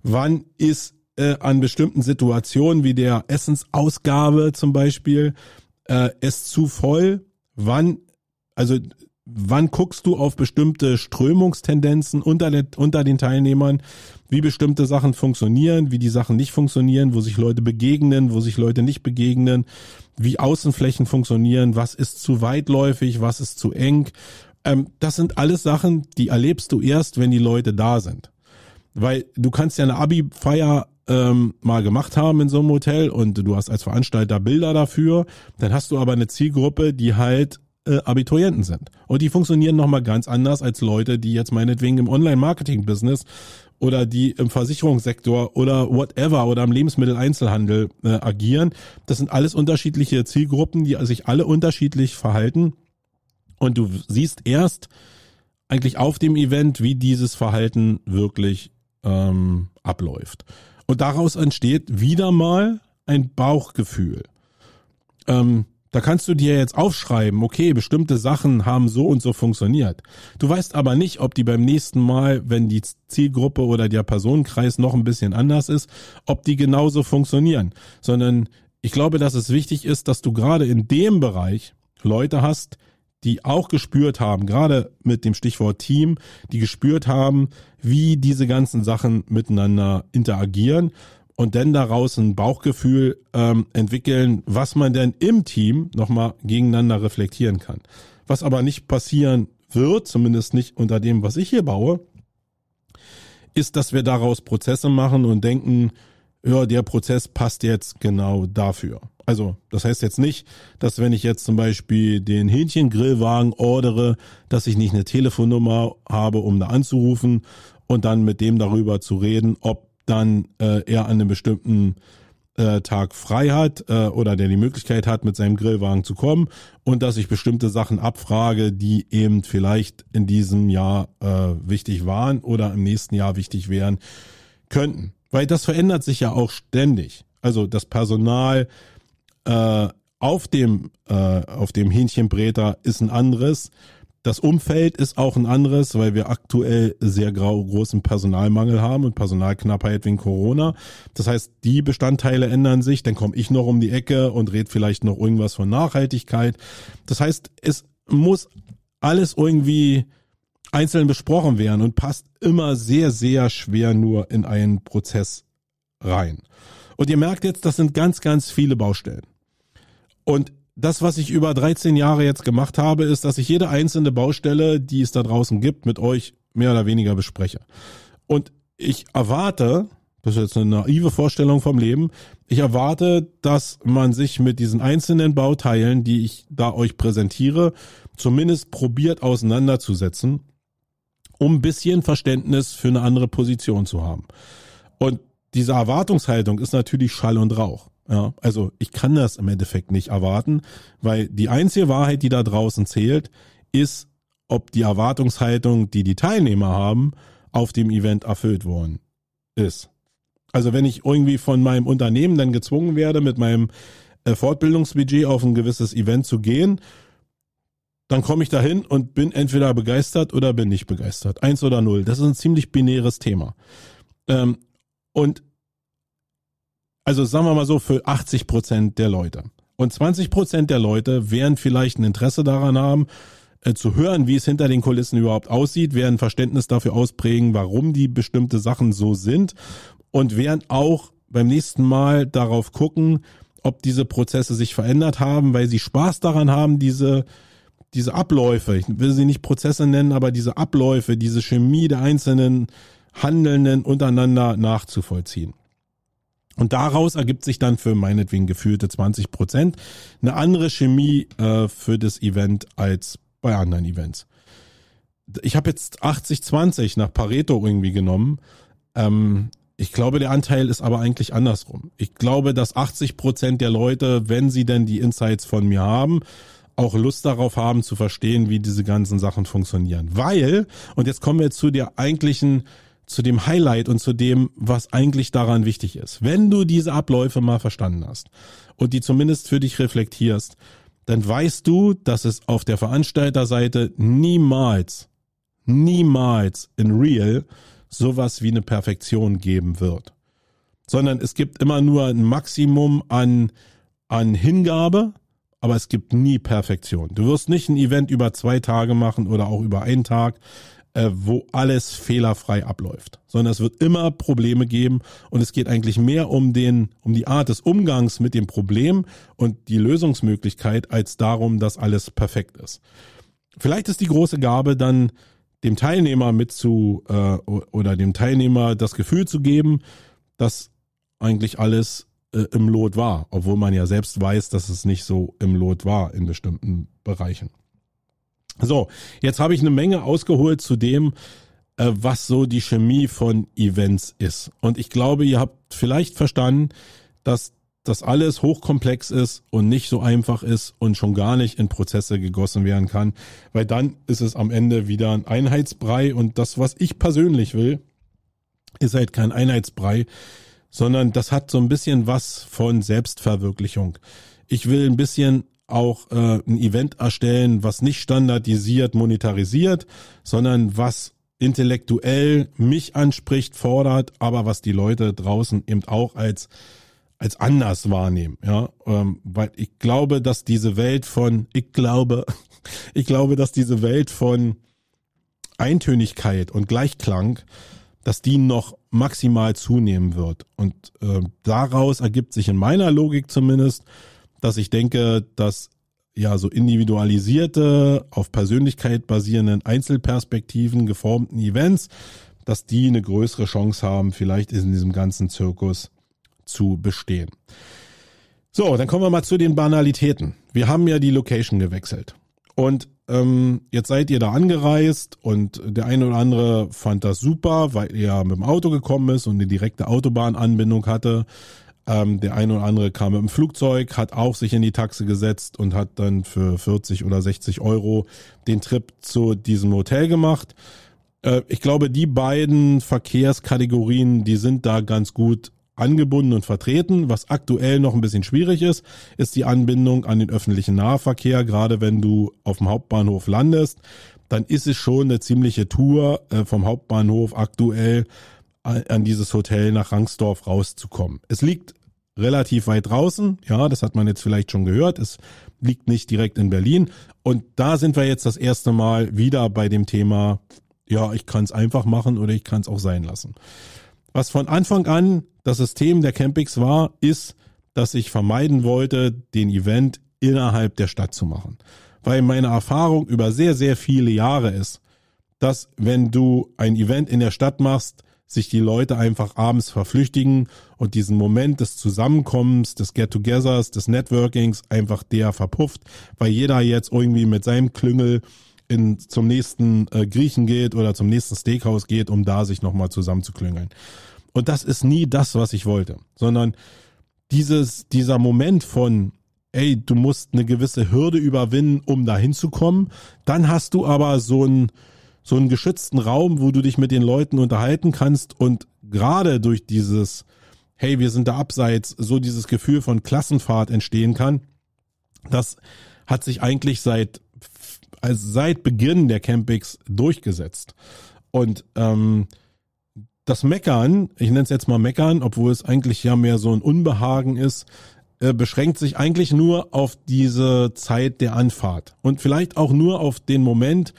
wann ist äh, an bestimmten Situationen wie der Essensausgabe zum Beispiel äh, es zu voll? Wann, also wann guckst du auf bestimmte Strömungstendenzen unter, der, unter den Teilnehmern, wie bestimmte Sachen funktionieren, wie die Sachen nicht funktionieren, wo sich Leute begegnen, wo sich Leute nicht begegnen, wie Außenflächen funktionieren, was ist zu weitläufig, was ist zu eng. Ähm, das sind alles Sachen, die erlebst du erst, wenn die Leute da sind. Weil du kannst ja eine Abi-Feier ähm, mal gemacht haben in so einem Hotel und du hast als Veranstalter Bilder dafür, dann hast du aber eine Zielgruppe, die halt äh, Abiturienten sind. Und die funktionieren nochmal ganz anders als Leute, die jetzt meinetwegen im Online-Marketing-Business oder die im Versicherungssektor oder whatever oder im Lebensmitteleinzelhandel äh, agieren. Das sind alles unterschiedliche Zielgruppen, die sich alle unterschiedlich verhalten. Und du siehst erst eigentlich auf dem Event, wie dieses Verhalten wirklich ähm, abläuft. Und daraus entsteht wieder mal ein Bauchgefühl. Ähm, da kannst du dir jetzt aufschreiben, okay, bestimmte Sachen haben so und so funktioniert. Du weißt aber nicht, ob die beim nächsten Mal, wenn die Zielgruppe oder der Personenkreis noch ein bisschen anders ist, ob die genauso funktionieren. Sondern ich glaube, dass es wichtig ist, dass du gerade in dem Bereich Leute hast, die auch gespürt haben, gerade mit dem Stichwort Team, die gespürt haben, wie diese ganzen Sachen miteinander interagieren und dann daraus ein Bauchgefühl ähm, entwickeln, was man denn im Team nochmal gegeneinander reflektieren kann. Was aber nicht passieren wird, zumindest nicht unter dem, was ich hier baue, ist, dass wir daraus Prozesse machen und denken, ja, der Prozess passt jetzt genau dafür. Also, das heißt jetzt nicht, dass wenn ich jetzt zum Beispiel den Hähnchengrillwagen ordere, dass ich nicht eine Telefonnummer habe, um da anzurufen und dann mit dem darüber zu reden, ob dann äh, er an einem bestimmten äh, Tag frei hat äh, oder der die Möglichkeit hat, mit seinem Grillwagen zu kommen und dass ich bestimmte Sachen abfrage, die eben vielleicht in diesem Jahr äh, wichtig waren oder im nächsten Jahr wichtig wären könnten. Weil das verändert sich ja auch ständig. Also das Personal äh, auf dem äh, auf dem Hähnchenbräter ist ein anderes. Das Umfeld ist auch ein anderes, weil wir aktuell sehr großen Personalmangel haben und Personalknappheit wegen Corona. Das heißt, die Bestandteile ändern sich, dann komme ich noch um die Ecke und red vielleicht noch irgendwas von Nachhaltigkeit. Das heißt, es muss alles irgendwie einzeln besprochen werden und passt immer sehr, sehr schwer nur in einen Prozess rein. Und ihr merkt jetzt, das sind ganz, ganz viele Baustellen. Und das, was ich über 13 Jahre jetzt gemacht habe, ist, dass ich jede einzelne Baustelle, die es da draußen gibt, mit euch mehr oder weniger bespreche. Und ich erwarte, das ist jetzt eine naive Vorstellung vom Leben, ich erwarte, dass man sich mit diesen einzelnen Bauteilen, die ich da euch präsentiere, zumindest probiert auseinanderzusetzen, um ein bisschen Verständnis für eine andere Position zu haben. Und diese Erwartungshaltung ist natürlich Schall und Rauch. Ja, also ich kann das im Endeffekt nicht erwarten, weil die einzige Wahrheit, die da draußen zählt, ist, ob die Erwartungshaltung, die die Teilnehmer haben, auf dem Event erfüllt worden ist. Also wenn ich irgendwie von meinem Unternehmen dann gezwungen werde, mit meinem äh, Fortbildungsbudget auf ein gewisses Event zu gehen, dann komme ich dahin und bin entweder begeistert oder bin nicht begeistert. Eins oder null. Das ist ein ziemlich binäres Thema. Ähm, und also sagen wir mal so, für 80 Prozent der Leute. Und 20 Prozent der Leute werden vielleicht ein Interesse daran haben, äh, zu hören, wie es hinter den Kulissen überhaupt aussieht, werden Verständnis dafür ausprägen, warum die bestimmte Sachen so sind und werden auch beim nächsten Mal darauf gucken, ob diese Prozesse sich verändert haben, weil sie Spaß daran haben, diese diese Abläufe, ich will sie nicht Prozesse nennen, aber diese Abläufe, diese Chemie der einzelnen Handelnden untereinander nachzuvollziehen. Und daraus ergibt sich dann für meinetwegen gefühlte 20 Prozent eine andere Chemie äh, für das Event als bei anderen Events. Ich habe jetzt 80-20 nach Pareto irgendwie genommen. Ähm, ich glaube, der Anteil ist aber eigentlich andersrum. Ich glaube, dass 80 Prozent der Leute, wenn sie denn die Insights von mir haben, auch Lust darauf haben zu verstehen, wie diese ganzen Sachen funktionieren. Weil, und jetzt kommen wir zu der eigentlichen zu dem Highlight und zu dem, was eigentlich daran wichtig ist. Wenn du diese Abläufe mal verstanden hast und die zumindest für dich reflektierst, dann weißt du, dass es auf der Veranstalterseite niemals, niemals in real sowas wie eine Perfektion geben wird. Sondern es gibt immer nur ein Maximum an, an Hingabe, aber es gibt nie Perfektion. Du wirst nicht ein Event über zwei Tage machen oder auch über einen Tag, äh, wo alles fehlerfrei abläuft, sondern es wird immer Probleme geben und es geht eigentlich mehr um den, um die Art des Umgangs mit dem Problem und die Lösungsmöglichkeit als darum, dass alles perfekt ist. Vielleicht ist die große Gabe dann dem Teilnehmer mit zu äh, oder dem Teilnehmer das Gefühl zu geben, dass eigentlich alles äh, im Lot war, obwohl man ja selbst weiß, dass es nicht so im Lot war in bestimmten Bereichen. So, jetzt habe ich eine Menge ausgeholt zu dem, äh, was so die Chemie von Events ist. Und ich glaube, ihr habt vielleicht verstanden, dass das alles hochkomplex ist und nicht so einfach ist und schon gar nicht in Prozesse gegossen werden kann, weil dann ist es am Ende wieder ein Einheitsbrei und das, was ich persönlich will, ist halt kein Einheitsbrei, sondern das hat so ein bisschen was von Selbstverwirklichung. Ich will ein bisschen auch äh, ein Event erstellen, was nicht standardisiert monetarisiert, sondern was intellektuell mich anspricht, fordert, aber was die Leute draußen eben auch als als anders wahrnehmen, ja, ähm, weil ich glaube, dass diese Welt von, ich glaube, (laughs) ich glaube, dass diese Welt von Eintönigkeit und Gleichklang, dass die noch maximal zunehmen wird und äh, daraus ergibt sich in meiner Logik zumindest dass ich denke, dass ja so individualisierte, auf Persönlichkeit basierenden Einzelperspektiven geformten Events, dass die eine größere Chance haben, vielleicht in diesem ganzen Zirkus zu bestehen. So, dann kommen wir mal zu den Banalitäten. Wir haben ja die Location gewechselt. Und ähm, jetzt seid ihr da angereist und der eine oder andere fand das super, weil er mit dem Auto gekommen ist und eine direkte Autobahnanbindung hatte. Ähm, der eine oder andere kam mit dem Flugzeug, hat auch sich in die Taxe gesetzt und hat dann für 40 oder 60 Euro den Trip zu diesem Hotel gemacht. Äh, ich glaube, die beiden Verkehrskategorien, die sind da ganz gut angebunden und vertreten. Was aktuell noch ein bisschen schwierig ist, ist die Anbindung an den öffentlichen Nahverkehr. Gerade wenn du auf dem Hauptbahnhof landest, dann ist es schon eine ziemliche Tour äh, vom Hauptbahnhof aktuell an dieses Hotel nach Rangsdorf rauszukommen. Es liegt relativ weit draußen, ja, das hat man jetzt vielleicht schon gehört. Es liegt nicht direkt in Berlin. Und da sind wir jetzt das erste Mal wieder bei dem Thema, ja, ich kann es einfach machen oder ich kann es auch sein lassen. Was von Anfang an das System der Campings war, ist, dass ich vermeiden wollte, den Event innerhalb der Stadt zu machen. Weil meine Erfahrung über sehr, sehr viele Jahre ist, dass wenn du ein Event in der Stadt machst, sich die Leute einfach abends verflüchtigen und diesen Moment des Zusammenkommens, des Get-togethers, des Networkings einfach der verpufft, weil jeder jetzt irgendwie mit seinem Klüngel in, zum nächsten äh, Griechen geht oder zum nächsten Steakhouse geht, um da sich nochmal zusammenzuklüngeln. Und das ist nie das, was ich wollte, sondern dieses, dieser Moment von, ey, du musst eine gewisse Hürde überwinden, um da hinzukommen. Dann hast du aber so einen, so einen geschützten Raum, wo du dich mit den Leuten unterhalten kannst und gerade durch dieses, hey, wir sind da abseits, so dieses Gefühl von Klassenfahrt entstehen kann. Das hat sich eigentlich seit, also seit Beginn der Campings durchgesetzt. Und ähm, das Meckern, ich nenne es jetzt mal Meckern, obwohl es eigentlich ja mehr so ein Unbehagen ist, äh, beschränkt sich eigentlich nur auf diese Zeit der Anfahrt und vielleicht auch nur auf den Moment,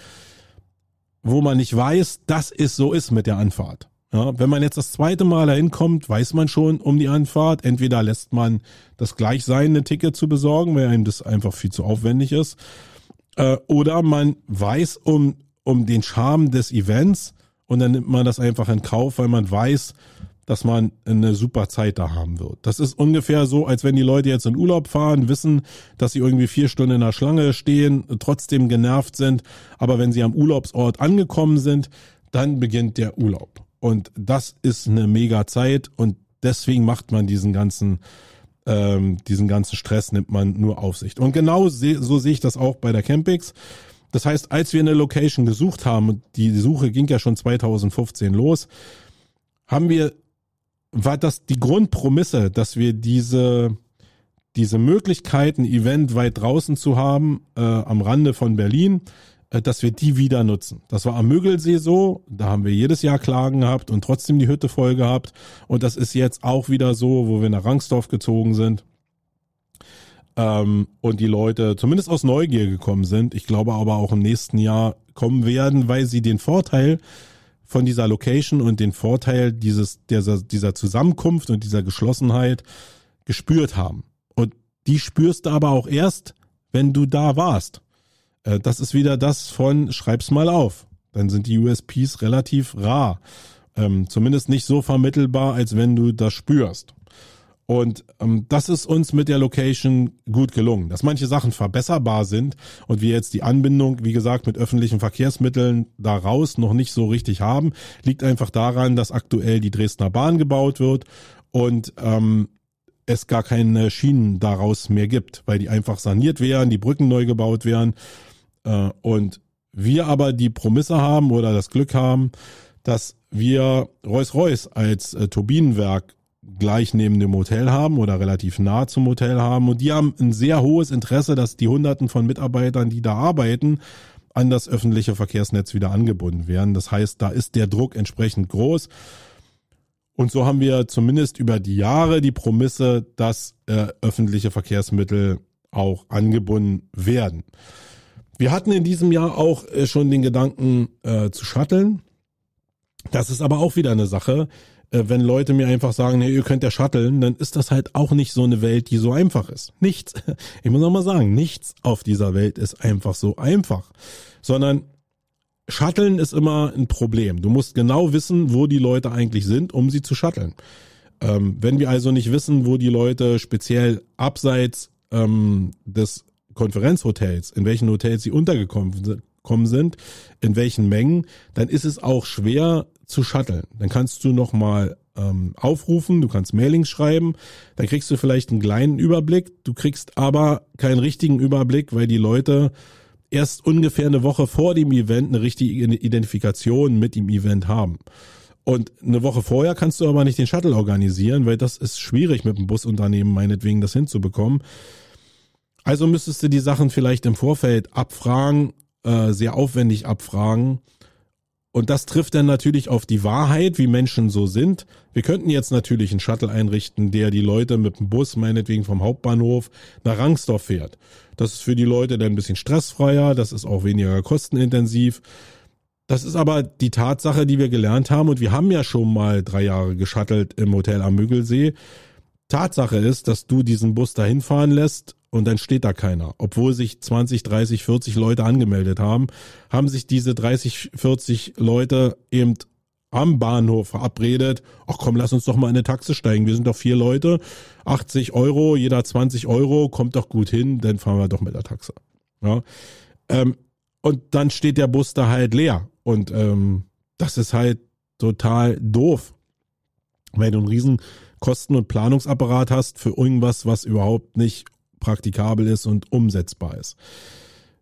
wo man nicht weiß, dass es so ist mit der Anfahrt. Ja, wenn man jetzt das zweite Mal dahin kommt, weiß man schon um die Anfahrt. Entweder lässt man das gleich sein, ein Ticket zu besorgen, weil einem das einfach viel zu aufwendig ist. Äh, oder man weiß um, um den Charme des Events und dann nimmt man das einfach in Kauf, weil man weiß, dass man eine super Zeit da haben wird. Das ist ungefähr so, als wenn die Leute jetzt in Urlaub fahren, wissen, dass sie irgendwie vier Stunden in der Schlange stehen, trotzdem genervt sind, aber wenn sie am Urlaubsort angekommen sind, dann beginnt der Urlaub. Und das ist eine mega Zeit und deswegen macht man diesen ganzen ähm, diesen ganzen Stress nimmt man nur auf sich. Und genau so sehe ich das auch bei der Campix. Das heißt, als wir eine Location gesucht haben, die Suche ging ja schon 2015 los, haben wir, war das die Grundpromisse, dass wir diese, diese Möglichkeit, ein Event weit draußen zu haben, äh, am Rande von Berlin, dass wir die wieder nutzen. Das war am Mögelsee so, da haben wir jedes Jahr Klagen gehabt und trotzdem die Hütte voll gehabt. Und das ist jetzt auch wieder so, wo wir nach Rangsdorf gezogen sind ähm, und die Leute zumindest aus Neugier gekommen sind. Ich glaube aber auch im nächsten Jahr kommen werden, weil sie den Vorteil von dieser Location und den Vorteil dieses, dieser, dieser Zusammenkunft und dieser Geschlossenheit gespürt haben. Und die spürst du aber auch erst, wenn du da warst. Äh, das ist wieder das von schreib's mal auf. Dann sind die USPs relativ rar. Ähm, zumindest nicht so vermittelbar, als wenn du das spürst. Und ähm, das ist uns mit der Location gut gelungen. Dass manche Sachen verbesserbar sind und wir jetzt die Anbindung, wie gesagt, mit öffentlichen Verkehrsmitteln daraus noch nicht so richtig haben, liegt einfach daran, dass aktuell die Dresdner Bahn gebaut wird und ähm, es gar keine Schienen daraus mehr gibt, weil die einfach saniert werden, die Brücken neu gebaut werden. Äh, und wir aber die Promisse haben oder das Glück haben, dass wir Rolls-Royce als äh, Turbinenwerk gleich neben dem Hotel haben oder relativ nah zum Hotel haben. Und die haben ein sehr hohes Interesse, dass die Hunderten von Mitarbeitern, die da arbeiten, an das öffentliche Verkehrsnetz wieder angebunden werden. Das heißt, da ist der Druck entsprechend groß. Und so haben wir zumindest über die Jahre die Promisse, dass äh, öffentliche Verkehrsmittel auch angebunden werden. Wir hatten in diesem Jahr auch äh, schon den Gedanken äh, zu shutteln. Das ist aber auch wieder eine Sache äh, wenn Leute mir einfach sagen, hey, ihr könnt ja shutteln, dann ist das halt auch nicht so eine Welt, die so einfach ist. Nichts, (laughs) ich muss noch mal sagen, nichts auf dieser Welt ist einfach so einfach, sondern Shutteln ist immer ein Problem. Du musst genau wissen, wo die Leute eigentlich sind, um sie zu shutteln. Ähm, wenn wir also nicht wissen, wo die Leute speziell abseits ähm, des Konferenzhotels, in welchen Hotels sie untergekommen sind, in welchen Mengen, dann ist es auch schwer, zu shutteln. Dann kannst du nochmal ähm, aufrufen, du kannst Mailings schreiben, dann kriegst du vielleicht einen kleinen Überblick, du kriegst aber keinen richtigen Überblick, weil die Leute erst ungefähr eine Woche vor dem Event eine richtige Identifikation mit dem Event haben. Und eine Woche vorher kannst du aber nicht den Shuttle organisieren, weil das ist schwierig mit dem Busunternehmen meinetwegen das hinzubekommen. Also müsstest du die Sachen vielleicht im Vorfeld abfragen, äh, sehr aufwendig abfragen und das trifft dann natürlich auf die Wahrheit, wie Menschen so sind. Wir könnten jetzt natürlich einen Shuttle einrichten, der die Leute mit dem Bus, meinetwegen vom Hauptbahnhof, nach Rangsdorf fährt. Das ist für die Leute dann ein bisschen stressfreier, das ist auch weniger kostenintensiv. Das ist aber die Tatsache, die wir gelernt haben und wir haben ja schon mal drei Jahre geschattelt im Hotel am Müggelsee. Tatsache ist, dass du diesen Bus dahin fahren lässt und dann steht da keiner. Obwohl sich 20, 30, 40 Leute angemeldet haben, haben sich diese 30, 40 Leute eben am Bahnhof verabredet. Ach komm, lass uns doch mal in eine Taxe steigen. Wir sind doch vier Leute. 80 Euro, jeder 20 Euro, kommt doch gut hin, dann fahren wir doch mit der Taxe. Ja. Ähm, und dann steht der Bus da halt leer. Und ähm, das ist halt total doof, weil du einen riesen Kosten- und Planungsapparat hast für irgendwas, was überhaupt nicht praktikabel ist und umsetzbar ist.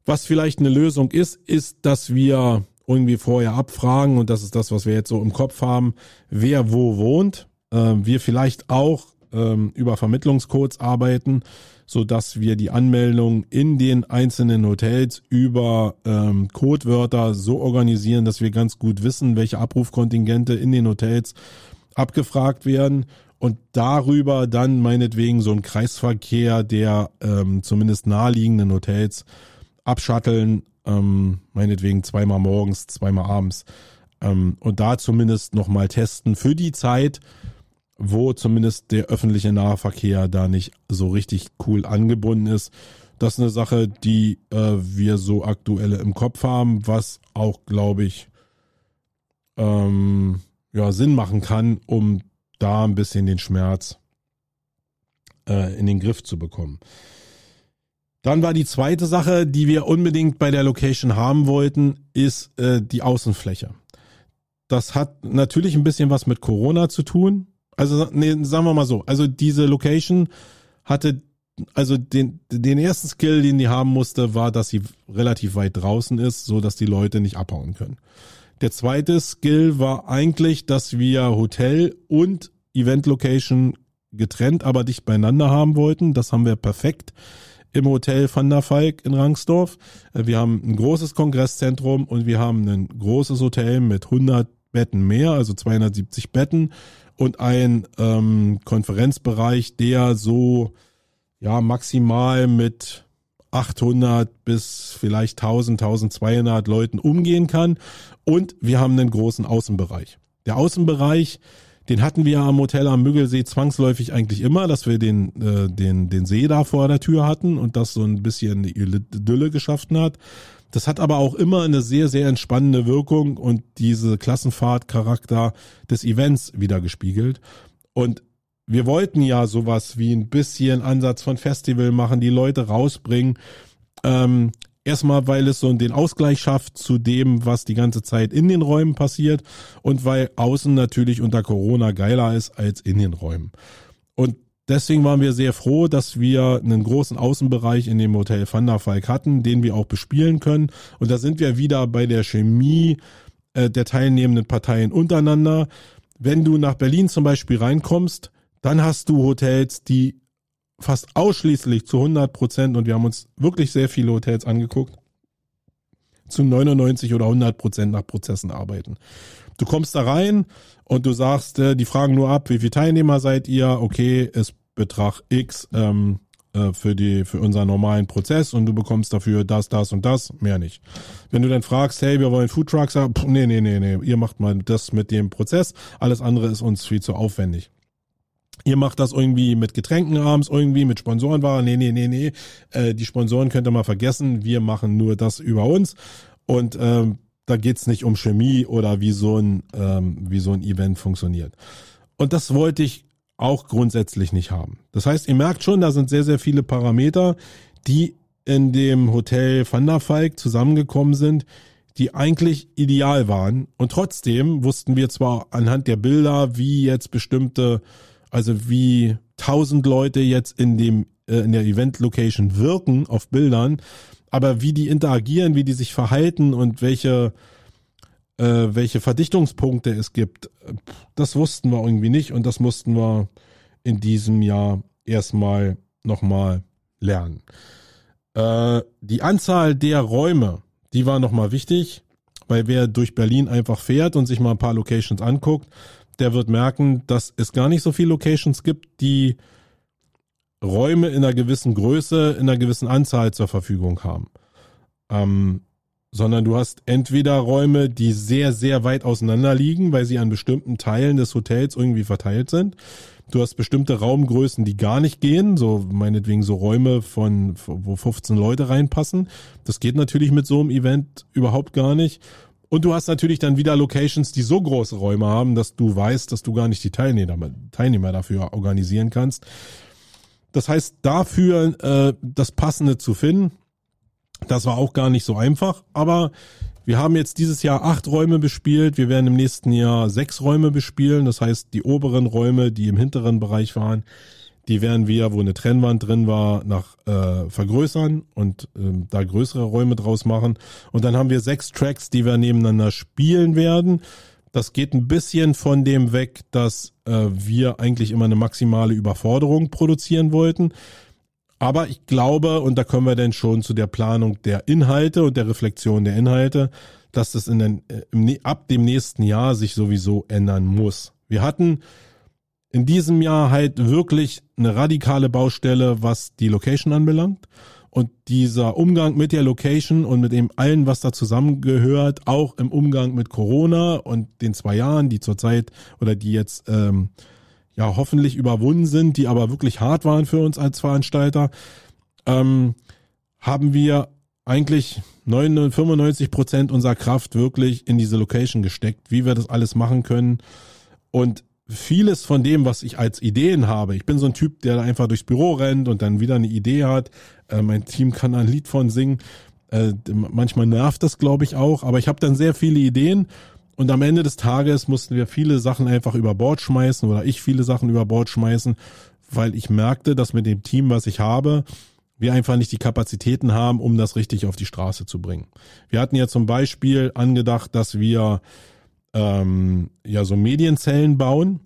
Was vielleicht eine Lösung ist, ist, dass wir irgendwie vorher abfragen und das ist das, was wir jetzt so im Kopf haben, wer wo wohnt. Ähm, wir vielleicht auch ähm, über Vermittlungscodes arbeiten, so dass wir die Anmeldung in den einzelnen Hotels über ähm, Codewörter so organisieren, dass wir ganz gut wissen, welche Abrufkontingente in den Hotels abgefragt werden und darüber dann meinetwegen so ein Kreisverkehr der ähm, zumindest naheliegenden Hotels abschatteln, ähm, meinetwegen zweimal morgens, zweimal abends ähm, und da zumindest nochmal testen für die Zeit, wo zumindest der öffentliche Nahverkehr da nicht so richtig cool angebunden ist. Das ist eine Sache, die äh, wir so aktuell im Kopf haben, was auch, glaube ich, ähm, ja, Sinn machen kann, um da ein bisschen den Schmerz äh, in den Griff zu bekommen. Dann war die zweite Sache, die wir unbedingt bei der Location haben wollten, ist äh, die Außenfläche. Das hat natürlich ein bisschen was mit Corona zu tun. Also, nee, sagen wir mal so. Also, diese Location hatte, also den, den ersten Skill, den die haben musste, war, dass sie relativ weit draußen ist, so dass die Leute nicht abhauen können. Der zweite Skill war eigentlich, dass wir Hotel und Event Location getrennt, aber dicht beieinander haben wollten. Das haben wir perfekt im Hotel Van der Falk in Rangsdorf. Wir haben ein großes Kongresszentrum und wir haben ein großes Hotel mit 100 Betten mehr, also 270 Betten und ein ähm, Konferenzbereich, der so ja maximal mit 800 bis vielleicht 1000, 1200 Leuten umgehen kann. Und wir haben einen großen Außenbereich. Der Außenbereich, den hatten wir am Hotel am Müggelsee zwangsläufig eigentlich immer, dass wir den, äh, den, den See da vor der Tür hatten und das so ein bisschen eine Idylle geschaffen hat. Das hat aber auch immer eine sehr, sehr entspannende Wirkung und diese Klassenfahrtcharakter des Events wieder gespiegelt. Und wir wollten ja sowas wie ein bisschen Ansatz von Festival machen, die Leute rausbringen. Ähm, erstmal, weil es so den Ausgleich schafft zu dem, was die ganze Zeit in den Räumen passiert und weil außen natürlich unter Corona geiler ist als in den Räumen. Und Deswegen waren wir sehr froh, dass wir einen großen Außenbereich in dem Hotel Van der Falk hatten, den wir auch bespielen können. Und da sind wir wieder bei der Chemie äh, der teilnehmenden Parteien untereinander. Wenn du nach Berlin zum Beispiel reinkommst, dann hast du Hotels, die fast ausschließlich zu 100 Prozent, und wir haben uns wirklich sehr viele Hotels angeguckt, zu 99 oder 100 Prozent nach Prozessen arbeiten. Du kommst da rein und du sagst, äh, die fragen nur ab, wie viele Teilnehmer seid ihr? Okay, ist Betrag X ähm, äh, für die für unseren normalen Prozess und du bekommst dafür das, das und das, mehr nicht. Wenn du dann fragst, hey, wir wollen Food Trucks pff, nee, nee, nee, nee, ihr macht mal das mit dem Prozess, alles andere ist uns viel zu aufwendig. Ihr macht das irgendwie mit Getränken abends, irgendwie mit Sponsorenware. Nee, nee, nee, nee. Äh, die Sponsoren könnt ihr mal vergessen. Wir machen nur das über uns. Und ähm, da geht's nicht um Chemie oder wie so ein, ähm, wie so ein Event funktioniert. Und das wollte ich auch grundsätzlich nicht haben. Das heißt, ihr merkt schon, da sind sehr, sehr viele Parameter, die in dem Hotel Van der Falk zusammengekommen sind, die eigentlich ideal waren. Und trotzdem wussten wir zwar anhand der Bilder, wie jetzt bestimmte, also wie tausend Leute jetzt in dem, äh, in der Event Location wirken auf Bildern, aber wie die interagieren, wie die sich verhalten und welche, äh, welche Verdichtungspunkte es gibt, das wussten wir irgendwie nicht und das mussten wir in diesem Jahr erstmal nochmal lernen. Äh, die Anzahl der Räume, die war nochmal wichtig, weil wer durch Berlin einfach fährt und sich mal ein paar Locations anguckt, der wird merken, dass es gar nicht so viele Locations gibt, die Räume in einer gewissen Größe, in einer gewissen Anzahl zur Verfügung haben. Ähm, sondern du hast entweder Räume, die sehr, sehr weit auseinander liegen, weil sie an bestimmten Teilen des Hotels irgendwie verteilt sind. Du hast bestimmte Raumgrößen, die gar nicht gehen, so meinetwegen so Räume von, wo 15 Leute reinpassen. Das geht natürlich mit so einem Event überhaupt gar nicht. Und du hast natürlich dann wieder Locations, die so große Räume haben, dass du weißt, dass du gar nicht die Teilnehmer, Teilnehmer dafür organisieren kannst. Das heißt, dafür äh, das Passende zu finden, das war auch gar nicht so einfach. Aber wir haben jetzt dieses Jahr acht Räume bespielt. Wir werden im nächsten Jahr sechs Räume bespielen. Das heißt, die oberen Räume, die im hinteren Bereich waren, die werden wir, wo eine Trennwand drin war, nach äh, vergrößern und ähm, da größere Räume draus machen. Und dann haben wir sechs Tracks, die wir nebeneinander spielen werden. Das geht ein bisschen von dem weg, dass äh, wir eigentlich immer eine maximale Überforderung produzieren wollten. Aber ich glaube, und da kommen wir dann schon zu der Planung der Inhalte und der Reflexion der Inhalte, dass das in den, äh, im, ab dem nächsten Jahr sich sowieso ändern muss. Wir hatten in diesem Jahr halt wirklich eine radikale Baustelle, was die Location anbelangt. Und dieser Umgang mit der Location und mit dem allen, was da zusammengehört, auch im Umgang mit Corona und den zwei Jahren, die zurzeit oder die jetzt ähm, ja hoffentlich überwunden sind, die aber wirklich hart waren für uns als Veranstalter, ähm, haben wir eigentlich 95 Prozent unserer Kraft wirklich in diese Location gesteckt, wie wir das alles machen können. Und vieles von dem, was ich als Ideen habe, ich bin so ein Typ, der einfach durchs Büro rennt und dann wieder eine Idee hat. Äh, mein Team kann ein Lied von singen. Äh, manchmal nervt das, glaube ich, auch, aber ich habe dann sehr viele Ideen und am Ende des Tages mussten wir viele Sachen einfach über Bord schmeißen oder ich viele Sachen über Bord schmeißen, weil ich merkte, dass mit dem Team, was ich habe, wir einfach nicht die Kapazitäten haben, um das richtig auf die Straße zu bringen. Wir hatten ja zum Beispiel angedacht, dass wir ähm, ja so Medienzellen bauen,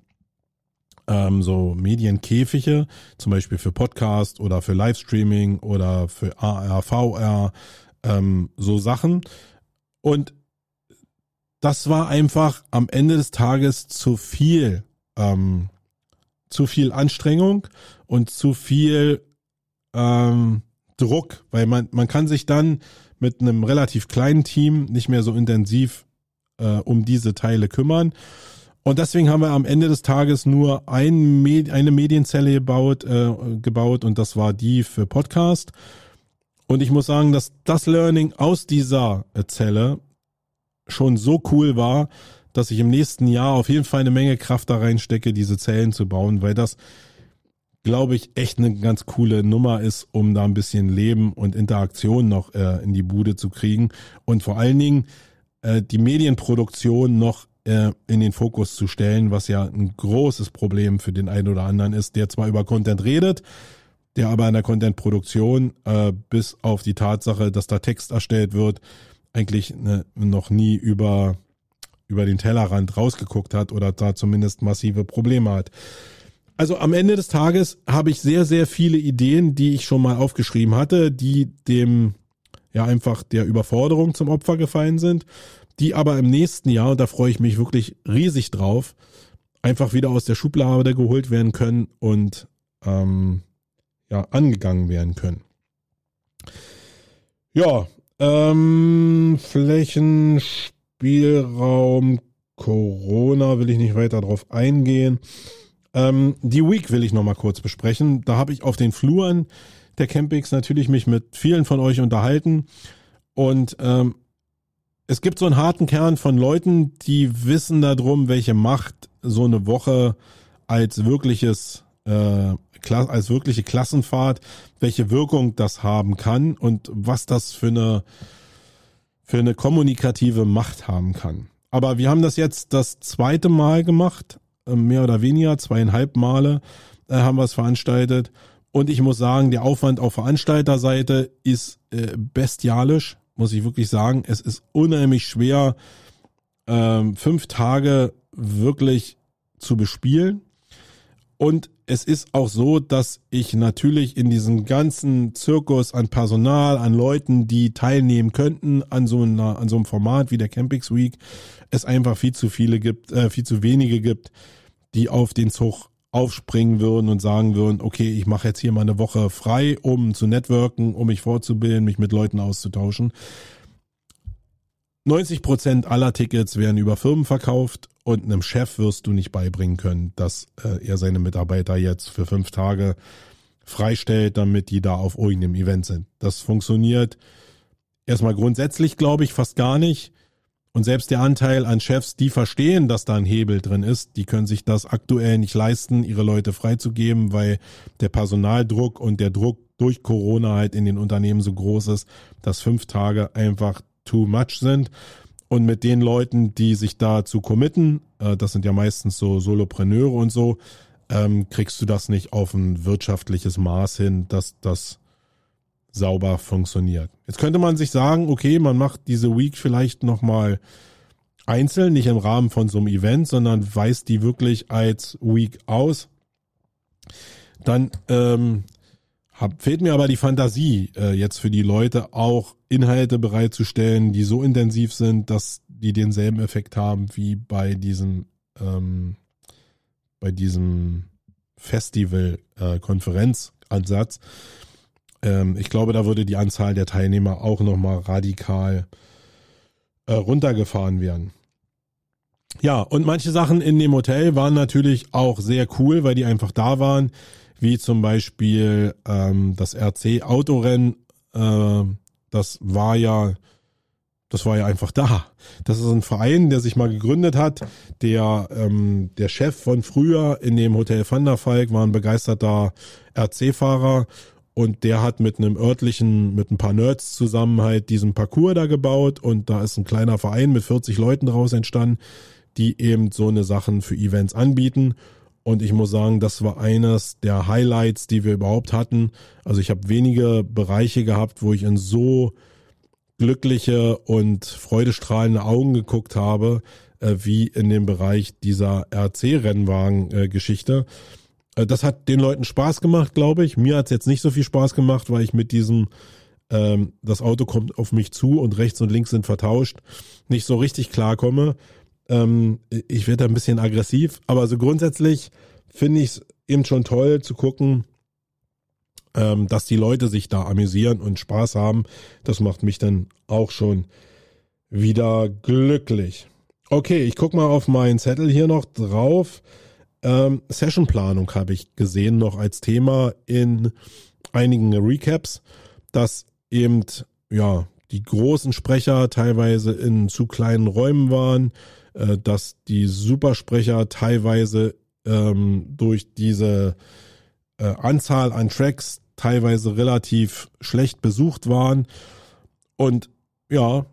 ähm, so Medienkäfige, zum Beispiel für Podcast oder für Livestreaming oder für AR, VR, ähm, so Sachen. Und das war einfach am Ende des Tages zu viel, ähm, zu viel Anstrengung und zu viel ähm, Druck, weil man, man kann sich dann mit einem relativ kleinen Team nicht mehr so intensiv äh, um diese Teile kümmern. Und deswegen haben wir am Ende des Tages nur ein Med eine Medienzelle gebaut, äh, gebaut und das war die für Podcast. Und ich muss sagen, dass das Learning aus dieser äh, Zelle schon so cool war, dass ich im nächsten Jahr auf jeden Fall eine Menge Kraft da reinstecke, diese Zellen zu bauen, weil das, glaube ich, echt eine ganz coole Nummer ist, um da ein bisschen Leben und Interaktion noch äh, in die Bude zu kriegen und vor allen Dingen äh, die Medienproduktion noch äh, in den Fokus zu stellen, was ja ein großes Problem für den einen oder anderen ist, der zwar über Content redet, der aber in der Contentproduktion äh, bis auf die Tatsache, dass da Text erstellt wird, eigentlich ne, noch nie über über den Tellerrand rausgeguckt hat oder da zumindest massive Probleme hat. Also am Ende des Tages habe ich sehr, sehr viele Ideen, die ich schon mal aufgeschrieben hatte, die dem ja einfach der Überforderung zum Opfer gefallen sind, die aber im nächsten Jahr, und da freue ich mich wirklich riesig drauf, einfach wieder aus der Schublade geholt werden können und ähm, ja, angegangen werden können. Ja, ähm, Flächenspielraum Corona will ich nicht weiter drauf eingehen. Ähm, die Week will ich noch mal kurz besprechen. Da habe ich auf den Fluren der Campings natürlich mich mit vielen von euch unterhalten und ähm, es gibt so einen harten Kern von Leuten, die wissen darum, welche Macht so eine Woche als wirkliches äh, als wirkliche Klassenfahrt, welche Wirkung das haben kann und was das für eine für eine kommunikative Macht haben kann. Aber wir haben das jetzt das zweite Mal gemacht, äh, mehr oder weniger, zweieinhalb Male äh, haben wir es veranstaltet und ich muss sagen, der Aufwand auf Veranstalterseite ist äh, bestialisch, muss ich wirklich sagen. Es ist unheimlich schwer, ähm, fünf Tage wirklich zu bespielen. Und es ist auch so, dass ich natürlich in diesem ganzen Zirkus an Personal, an Leuten, die teilnehmen könnten an so einer, an so einem Format wie der Campings Week, es einfach viel zu viele gibt, äh, viel zu wenige gibt, die auf den Zug aufspringen würden und sagen würden, okay, ich mache jetzt hier mal eine Woche frei, um zu networken, um mich vorzubilden, mich mit Leuten auszutauschen. 90 Prozent aller Tickets werden über Firmen verkauft und einem Chef wirst du nicht beibringen können, dass äh, er seine Mitarbeiter jetzt für fünf Tage freistellt, damit die da auf irgendeinem Event sind. Das funktioniert erstmal grundsätzlich, glaube ich, fast gar nicht. Und selbst der Anteil an Chefs, die verstehen, dass da ein Hebel drin ist, die können sich das aktuell nicht leisten, ihre Leute freizugeben, weil der Personaldruck und der Druck durch Corona halt in den Unternehmen so groß ist, dass fünf Tage einfach too much sind. Und mit den Leuten, die sich dazu committen, äh, das sind ja meistens so Solopreneure und so, ähm, kriegst du das nicht auf ein wirtschaftliches Maß hin, dass das sauber funktioniert. Jetzt könnte man sich sagen, okay, man macht diese Week vielleicht nochmal einzeln, nicht im Rahmen von so einem Event, sondern weist die wirklich als Week aus. Dann ähm, hab, fehlt mir aber die Fantasie, äh, jetzt für die Leute auch Inhalte bereitzustellen, die so intensiv sind, dass die denselben Effekt haben wie bei diesem ähm, bei diesem Festival-Konferenzansatz. Äh, ähm, ich glaube, da würde die Anzahl der Teilnehmer auch nochmal radikal äh, runtergefahren werden. Ja, und manche Sachen in dem Hotel waren natürlich auch sehr cool, weil die einfach da waren wie zum Beispiel ähm, das RC Autorennen, äh, das war ja, das war ja einfach da. Das ist ein Verein, der sich mal gegründet hat. Der ähm, der Chef von früher in dem Hotel Van der Falk war ein begeisterter RC-Fahrer und der hat mit einem örtlichen, mit ein paar Nerds zusammen halt diesen Parcours da gebaut und da ist ein kleiner Verein mit 40 Leuten daraus entstanden, die eben so eine Sachen für Events anbieten und ich muss sagen, das war eines der Highlights, die wir überhaupt hatten. Also ich habe wenige Bereiche gehabt, wo ich in so glückliche und freudestrahlende Augen geguckt habe, äh, wie in dem Bereich dieser RC-Rennwagen-Geschichte. Äh, das hat den Leuten Spaß gemacht, glaube ich. Mir hat es jetzt nicht so viel Spaß gemacht, weil ich mit diesem ähm, das Auto kommt auf mich zu und rechts und links sind vertauscht, nicht so richtig klarkomme. Ähm, ich werde da ein bisschen aggressiv, aber so grundsätzlich finde ich es eben schon toll zu gucken, ähm, dass die Leute sich da amüsieren und Spaß haben. Das macht mich dann auch schon wieder glücklich. Okay, ich guck mal auf meinen Zettel hier noch drauf. Ähm, Sessionplanung habe ich gesehen noch als Thema in einigen Recaps, dass eben ja die großen Sprecher teilweise in zu kleinen Räumen waren, äh, dass die Supersprecher teilweise ähm, durch diese äh, Anzahl an Tracks teilweise relativ schlecht besucht waren. Und ja,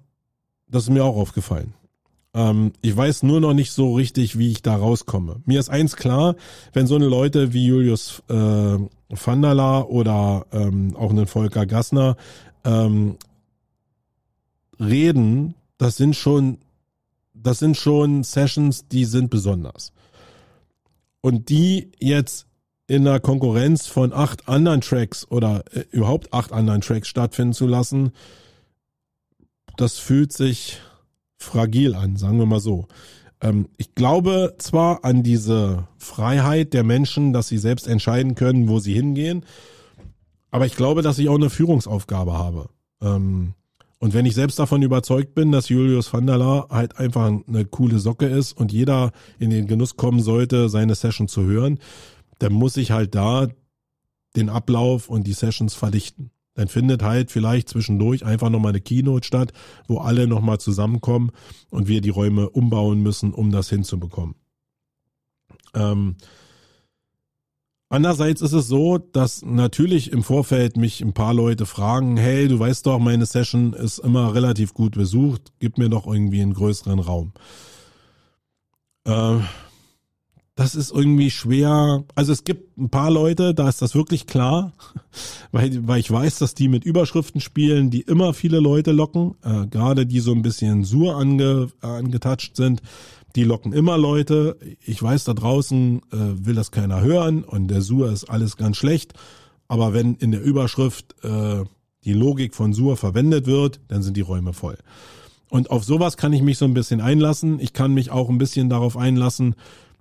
das ist mir auch aufgefallen. Ähm, ich weiß nur noch nicht so richtig, wie ich da rauskomme. Mir ist eins klar, wenn so eine Leute wie Julius äh, Vandala oder ähm, auch einen Volker Gassner ähm, reden, das sind schon das sind schon Sessions, die sind besonders. Und die jetzt in der Konkurrenz von acht anderen Tracks oder äh, überhaupt acht anderen Tracks stattfinden zu lassen, das fühlt sich fragil an, sagen wir mal so. Ähm, ich glaube zwar an diese Freiheit der Menschen, dass sie selbst entscheiden können, wo sie hingehen, aber ich glaube, dass ich auch eine Führungsaufgabe habe. Ähm, und wenn ich selbst davon überzeugt bin, dass Julius van der Laar halt einfach eine coole Socke ist und jeder in den Genuss kommen sollte, seine Session zu hören, dann muss ich halt da den Ablauf und die Sessions verdichten. Dann findet halt vielleicht zwischendurch einfach nochmal eine Keynote statt, wo alle nochmal zusammenkommen und wir die Räume umbauen müssen, um das hinzubekommen. Ähm, Andererseits ist es so, dass natürlich im Vorfeld mich ein paar Leute fragen, hey, du weißt doch, meine Session ist immer relativ gut besucht, gib mir doch irgendwie einen größeren Raum. Äh, das ist irgendwie schwer. Also es gibt ein paar Leute, da ist das wirklich klar, (laughs) weil, weil ich weiß, dass die mit Überschriften spielen, die immer viele Leute locken, äh, gerade die so ein bisschen sur ange, angetatscht sind die locken immer Leute. Ich weiß, da draußen äh, will das keiner hören und der Sur ist alles ganz schlecht. Aber wenn in der Überschrift äh, die Logik von Sur verwendet wird, dann sind die Räume voll. Und auf sowas kann ich mich so ein bisschen einlassen. Ich kann mich auch ein bisschen darauf einlassen,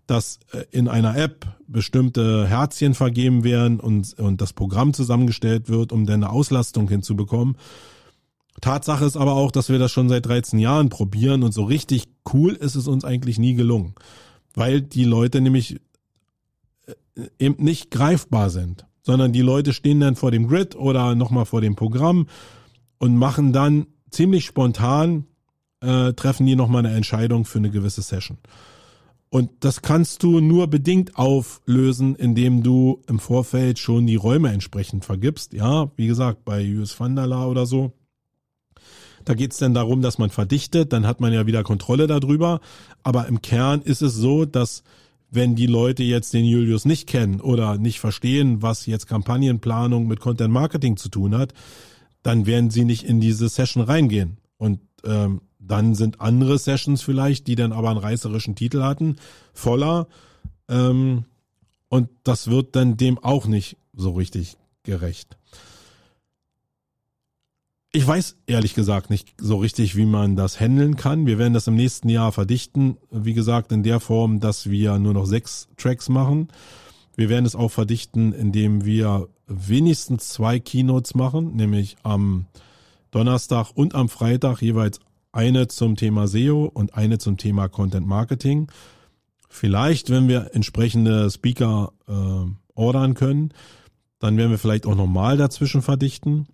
dass äh, in einer App bestimmte Herzchen vergeben werden und, und das Programm zusammengestellt wird, um dann eine Auslastung hinzubekommen. Tatsache ist aber auch, dass wir das schon seit 13 Jahren probieren und so richtig cool ist es uns eigentlich nie gelungen, weil die Leute nämlich äh, eben nicht greifbar sind, sondern die Leute stehen dann vor dem Grid oder nochmal vor dem Programm und machen dann ziemlich spontan, äh, treffen die nochmal eine Entscheidung für eine gewisse Session. Und das kannst du nur bedingt auflösen, indem du im Vorfeld schon die Räume entsprechend vergibst. Ja, wie gesagt, bei US Vandala oder so. Da geht's dann darum, dass man verdichtet, dann hat man ja wieder Kontrolle darüber. Aber im Kern ist es so, dass wenn die Leute jetzt den Julius nicht kennen oder nicht verstehen, was jetzt Kampagnenplanung mit Content Marketing zu tun hat, dann werden sie nicht in diese Session reingehen. Und ähm, dann sind andere Sessions vielleicht, die dann aber einen reißerischen Titel hatten, voller. Ähm, und das wird dann dem auch nicht so richtig gerecht. Ich weiß ehrlich gesagt nicht so richtig, wie man das handeln kann. Wir werden das im nächsten Jahr verdichten. Wie gesagt, in der Form, dass wir nur noch sechs Tracks machen. Wir werden es auch verdichten, indem wir wenigstens zwei Keynotes machen, nämlich am Donnerstag und am Freitag jeweils eine zum Thema SEO und eine zum Thema Content Marketing. Vielleicht, wenn wir entsprechende Speaker äh, ordern können, dann werden wir vielleicht auch nochmal dazwischen verdichten.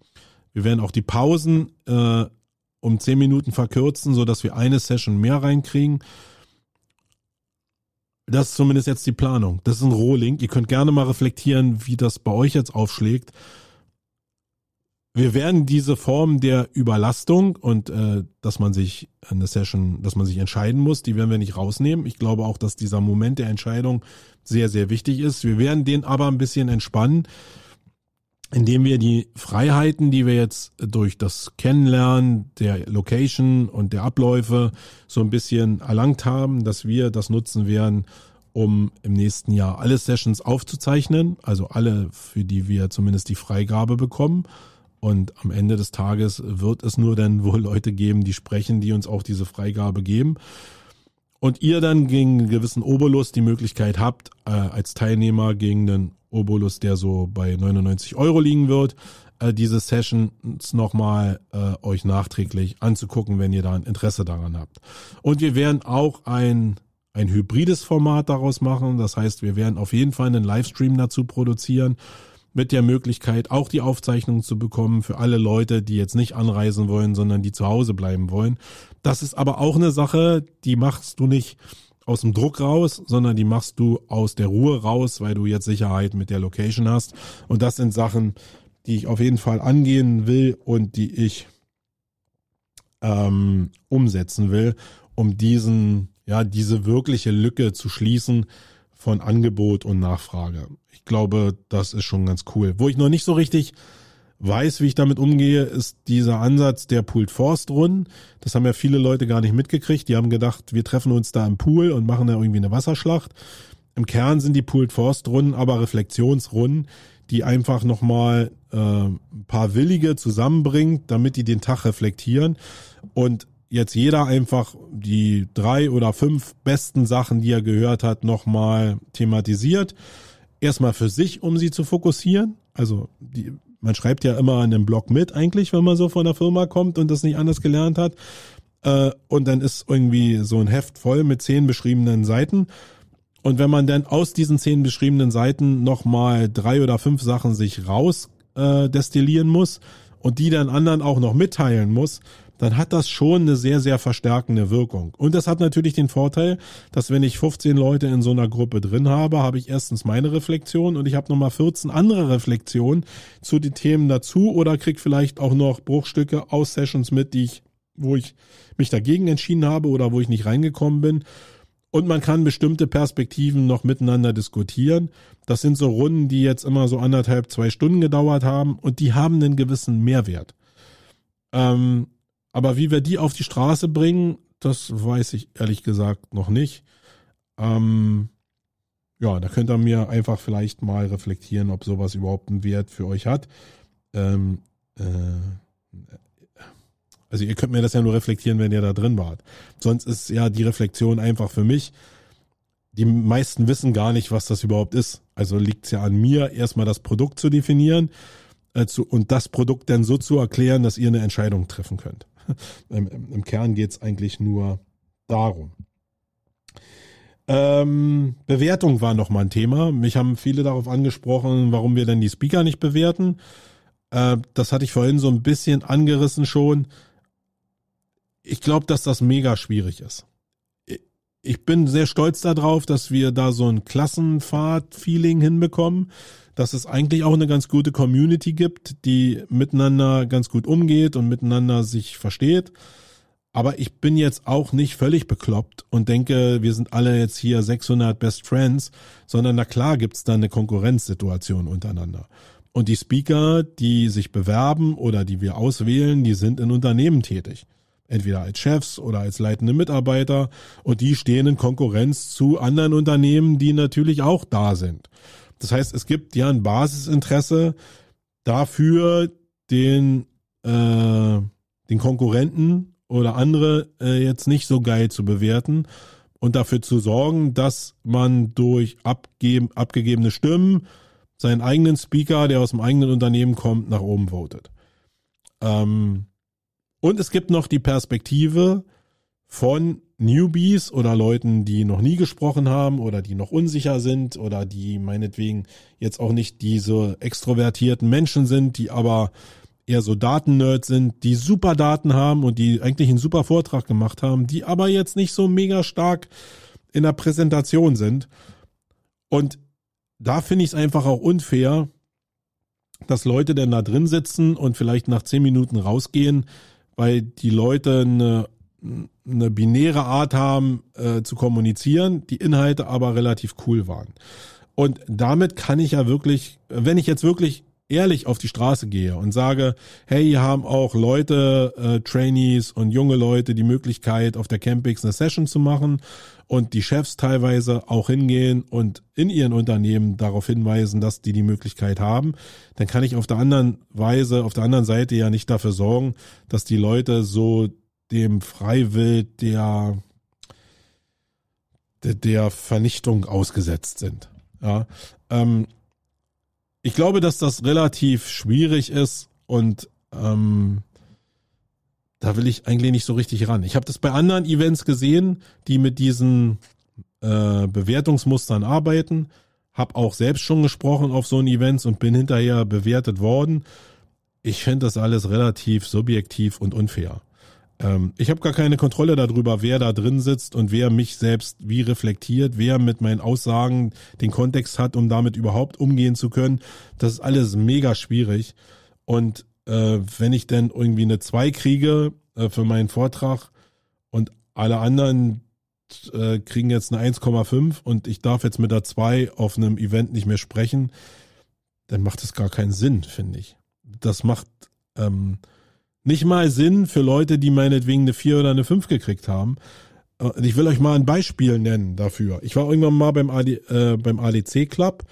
Wir werden auch die Pausen äh, um zehn Minuten verkürzen, so dass wir eine Session mehr reinkriegen. Das ist zumindest jetzt die Planung. Das ist ein Rohling. Ihr könnt gerne mal reflektieren, wie das bei euch jetzt aufschlägt wir werden diese Form der Überlastung und äh, dass man sich eine Session, dass man sich entscheiden muss, die werden wir nicht rausnehmen. Ich glaube auch, dass dieser Moment der Entscheidung sehr, sehr wichtig ist. Wir werden den aber ein bisschen entspannen, indem wir die Freiheiten, die wir jetzt durch das Kennenlernen der Location und der Abläufe so ein bisschen erlangt haben, dass wir das nutzen werden, um im nächsten Jahr alle Sessions aufzuzeichnen, also alle, für die wir zumindest die Freigabe bekommen und am Ende des Tages wird es nur dann wohl Leute geben, die sprechen, die uns auch diese Freigabe geben. Und ihr dann gegen einen gewissen Obolus die Möglichkeit habt, äh, als Teilnehmer gegen den Obolus, der so bei 99 Euro liegen wird, äh, diese Sessions nochmal äh, euch nachträglich anzugucken, wenn ihr da ein Interesse daran habt. Und wir werden auch ein, ein hybrides Format daraus machen. Das heißt, wir werden auf jeden Fall einen Livestream dazu produzieren mit der Möglichkeit, auch die Aufzeichnung zu bekommen für alle Leute, die jetzt nicht anreisen wollen, sondern die zu Hause bleiben wollen. Das ist aber auch eine Sache, die machst du nicht aus dem Druck raus, sondern die machst du aus der Ruhe raus, weil du jetzt Sicherheit mit der Location hast. Und das sind Sachen, die ich auf jeden Fall angehen will und die ich ähm, umsetzen will, um diesen, ja, diese wirkliche Lücke zu schließen von Angebot und Nachfrage ich glaube, das ist schon ganz cool. Wo ich noch nicht so richtig weiß, wie ich damit umgehe, ist dieser Ansatz der Pooled Forst Runden. Das haben ja viele Leute gar nicht mitgekriegt. Die haben gedacht, wir treffen uns da im Pool und machen da irgendwie eine Wasserschlacht. Im Kern sind die Pooled Forst Runden aber Reflexionsrunden, die einfach nochmal äh, ein paar Willige zusammenbringt, damit die den Tag reflektieren und jetzt jeder einfach die drei oder fünf besten Sachen, die er gehört hat, nochmal thematisiert erstmal für sich, um sie zu fokussieren. Also die, man schreibt ja immer in einem Blog mit eigentlich, wenn man so von der Firma kommt und das nicht anders gelernt hat. Äh, und dann ist irgendwie so ein Heft voll mit zehn beschriebenen Seiten. Und wenn man dann aus diesen zehn beschriebenen Seiten nochmal drei oder fünf Sachen sich raus äh, destillieren muss und die dann anderen auch noch mitteilen muss, dann hat das schon eine sehr, sehr verstärkende Wirkung. Und das hat natürlich den Vorteil, dass wenn ich 15 Leute in so einer Gruppe drin habe, habe ich erstens meine Reflexion und ich habe nochmal 14 andere Reflexionen zu den Themen dazu oder krieg vielleicht auch noch Bruchstücke aus Sessions mit, die ich, wo ich mich dagegen entschieden habe oder wo ich nicht reingekommen bin. Und man kann bestimmte Perspektiven noch miteinander diskutieren. Das sind so Runden, die jetzt immer so anderthalb, zwei Stunden gedauert haben und die haben einen gewissen Mehrwert. Ähm, aber wie wir die auf die Straße bringen, das weiß ich ehrlich gesagt noch nicht. Ähm, ja, da könnt ihr mir einfach vielleicht mal reflektieren, ob sowas überhaupt einen Wert für euch hat. Ähm, äh, also ihr könnt mir das ja nur reflektieren, wenn ihr da drin wart. Sonst ist ja die Reflexion einfach für mich. Die meisten wissen gar nicht, was das überhaupt ist. Also liegt es ja an mir, erstmal das Produkt zu definieren äh, zu, und das Produkt dann so zu erklären, dass ihr eine Entscheidung treffen könnt. (laughs) Im, im Kern geht's eigentlich nur darum. Ähm, Bewertung war nochmal ein Thema. Mich haben viele darauf angesprochen, warum wir denn die Speaker nicht bewerten. Äh, das hatte ich vorhin so ein bisschen angerissen schon. Ich glaube, dass das mega schwierig ist. Ich bin sehr stolz darauf, dass wir da so ein Klassenfahrt-Feeling hinbekommen, dass es eigentlich auch eine ganz gute Community gibt, die miteinander ganz gut umgeht und miteinander sich versteht. Aber ich bin jetzt auch nicht völlig bekloppt und denke, wir sind alle jetzt hier 600 Best Friends, sondern na klar gibt's da eine Konkurrenzsituation untereinander. Und die Speaker, die sich bewerben oder die wir auswählen, die sind in Unternehmen tätig. Entweder als Chefs oder als leitende Mitarbeiter. Und die stehen in Konkurrenz zu anderen Unternehmen, die natürlich auch da sind. Das heißt, es gibt ja ein Basisinteresse dafür, den, äh, den Konkurrenten oder andere äh, jetzt nicht so geil zu bewerten und dafür zu sorgen, dass man durch abgeben, abgegebene Stimmen seinen eigenen Speaker, der aus dem eigenen Unternehmen kommt, nach oben votet. Ähm, und es gibt noch die Perspektive von Newbies oder Leuten, die noch nie gesprochen haben oder die noch unsicher sind oder die meinetwegen jetzt auch nicht diese extrovertierten Menschen sind, die aber eher so Datennerds sind, die super Daten haben und die eigentlich einen super Vortrag gemacht haben, die aber jetzt nicht so mega stark in der Präsentation sind. Und da finde ich es einfach auch unfair, dass Leute denn da drin sitzen und vielleicht nach zehn Minuten rausgehen, weil die Leute eine, eine binäre Art haben äh, zu kommunizieren, die Inhalte aber relativ cool waren. Und damit kann ich ja wirklich, wenn ich jetzt wirklich ehrlich auf die Straße gehe und sage, hey, hier haben auch Leute, äh, Trainees und junge Leute die Möglichkeit, auf der Campix eine Session zu machen und die Chefs teilweise auch hingehen und in ihren Unternehmen darauf hinweisen, dass die die Möglichkeit haben, dann kann ich auf der anderen Weise, auf der anderen Seite ja nicht dafür sorgen, dass die Leute so dem Freiwild der der, der Vernichtung ausgesetzt sind. Ja, ähm, ich glaube, dass das relativ schwierig ist und ähm, da will ich eigentlich nicht so richtig ran. Ich habe das bei anderen Events gesehen, die mit diesen äh, Bewertungsmustern arbeiten. Hab auch selbst schon gesprochen auf so ein Events und bin hinterher bewertet worden. Ich finde das alles relativ subjektiv und unfair. Ähm, ich habe gar keine Kontrolle darüber, wer da drin sitzt und wer mich selbst wie reflektiert, wer mit meinen Aussagen den Kontext hat, um damit überhaupt umgehen zu können. Das ist alles mega schwierig. Und äh, wenn ich denn irgendwie eine 2 kriege äh, für meinen Vortrag und alle anderen äh, kriegen jetzt eine 1,5 und ich darf jetzt mit der 2 auf einem Event nicht mehr sprechen, dann macht es gar keinen Sinn, finde ich. Das macht ähm, nicht mal Sinn für Leute, die meinetwegen eine 4 oder eine 5 gekriegt haben. Ich will euch mal ein Beispiel nennen dafür. Ich war irgendwann mal beim, AD, äh, beim ADC Club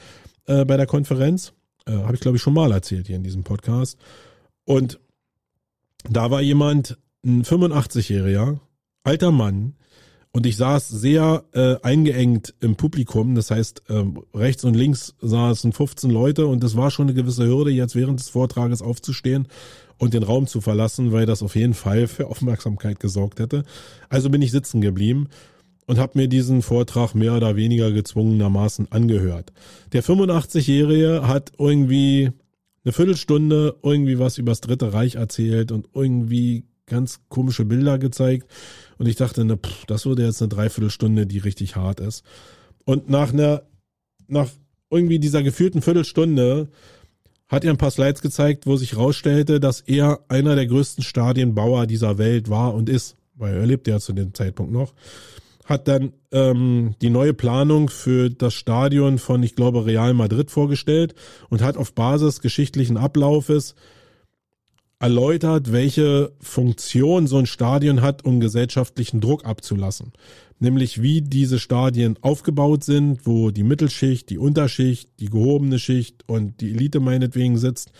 äh, bei der Konferenz. Äh, Habe ich, glaube ich, schon mal erzählt hier in diesem Podcast. Und da war jemand, ein 85-jähriger, alter Mann, und ich saß sehr äh, eingeengt im Publikum. Das heißt, äh, rechts und links saßen 15 Leute und das war schon eine gewisse Hürde, jetzt während des Vortrages aufzustehen und den Raum zu verlassen, weil das auf jeden Fall für Aufmerksamkeit gesorgt hätte. Also bin ich sitzen geblieben und habe mir diesen Vortrag mehr oder weniger gezwungenermaßen angehört. Der 85-Jährige hat irgendwie eine Viertelstunde irgendwie was übers Dritte Reich erzählt und irgendwie ganz komische Bilder gezeigt. Und ich dachte, ne, pff, das wurde jetzt eine Dreiviertelstunde, die richtig hart ist. Und nach einer, nach irgendwie dieser gefühlten Viertelstunde hat er ein paar Slides gezeigt, wo sich herausstellte, dass er einer der größten Stadienbauer dieser Welt war und ist, weil er lebt ja zu dem Zeitpunkt noch, hat dann ähm, die neue Planung für das Stadion von, ich glaube, Real Madrid vorgestellt und hat auf Basis geschichtlichen Ablaufes erläutert, welche Funktion so ein Stadion hat, um gesellschaftlichen Druck abzulassen. Nämlich wie diese Stadien aufgebaut sind, wo die Mittelschicht, die Unterschicht, die gehobene Schicht und die Elite meinetwegen sitzt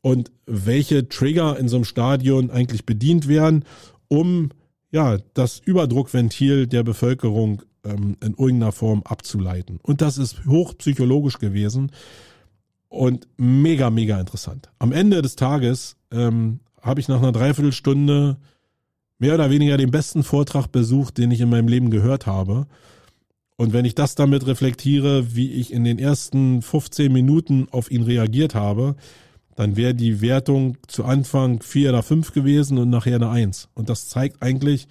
und welche Trigger in so einem Stadion eigentlich bedient werden, um ja das Überdruckventil der Bevölkerung ähm, in irgendeiner Form abzuleiten. Und das ist hochpsychologisch gewesen und mega, mega interessant. Am Ende des Tages ähm, habe ich nach einer Dreiviertelstunde mehr oder weniger den besten Vortrag besucht, den ich in meinem Leben gehört habe. Und wenn ich das damit reflektiere, wie ich in den ersten 15 Minuten auf ihn reagiert habe, dann wäre die Wertung zu Anfang vier oder fünf gewesen und nachher eine eins. Und das zeigt eigentlich,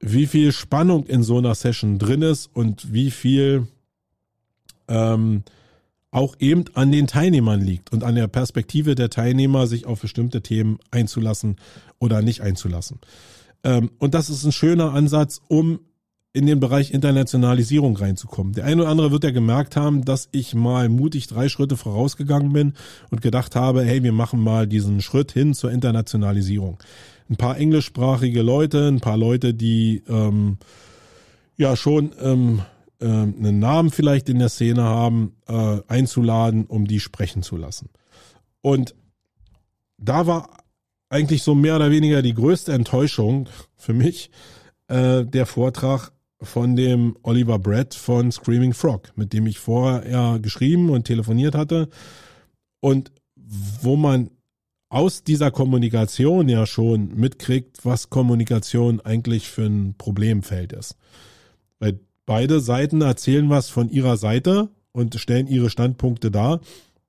wie viel Spannung in so einer Session drin ist und wie viel ähm, auch eben an den Teilnehmern liegt und an der Perspektive der Teilnehmer, sich auf bestimmte Themen einzulassen oder nicht einzulassen. Ähm, und das ist ein schöner Ansatz, um in den Bereich Internationalisierung reinzukommen. Der eine oder andere wird ja gemerkt haben, dass ich mal mutig drei Schritte vorausgegangen bin und gedacht habe, hey, wir machen mal diesen Schritt hin zur Internationalisierung. Ein paar englischsprachige Leute, ein paar Leute, die ähm, ja schon ähm, äh, einen Namen vielleicht in der Szene haben, äh, einzuladen, um die sprechen zu lassen. Und da war eigentlich so mehr oder weniger die größte Enttäuschung für mich äh, der Vortrag von dem Oliver Brett von Screaming Frog, mit dem ich vorher geschrieben und telefoniert hatte und wo man aus dieser Kommunikation ja schon mitkriegt, was Kommunikation eigentlich für ein Problemfeld ist. Weil beide Seiten erzählen was von ihrer Seite und stellen ihre Standpunkte dar,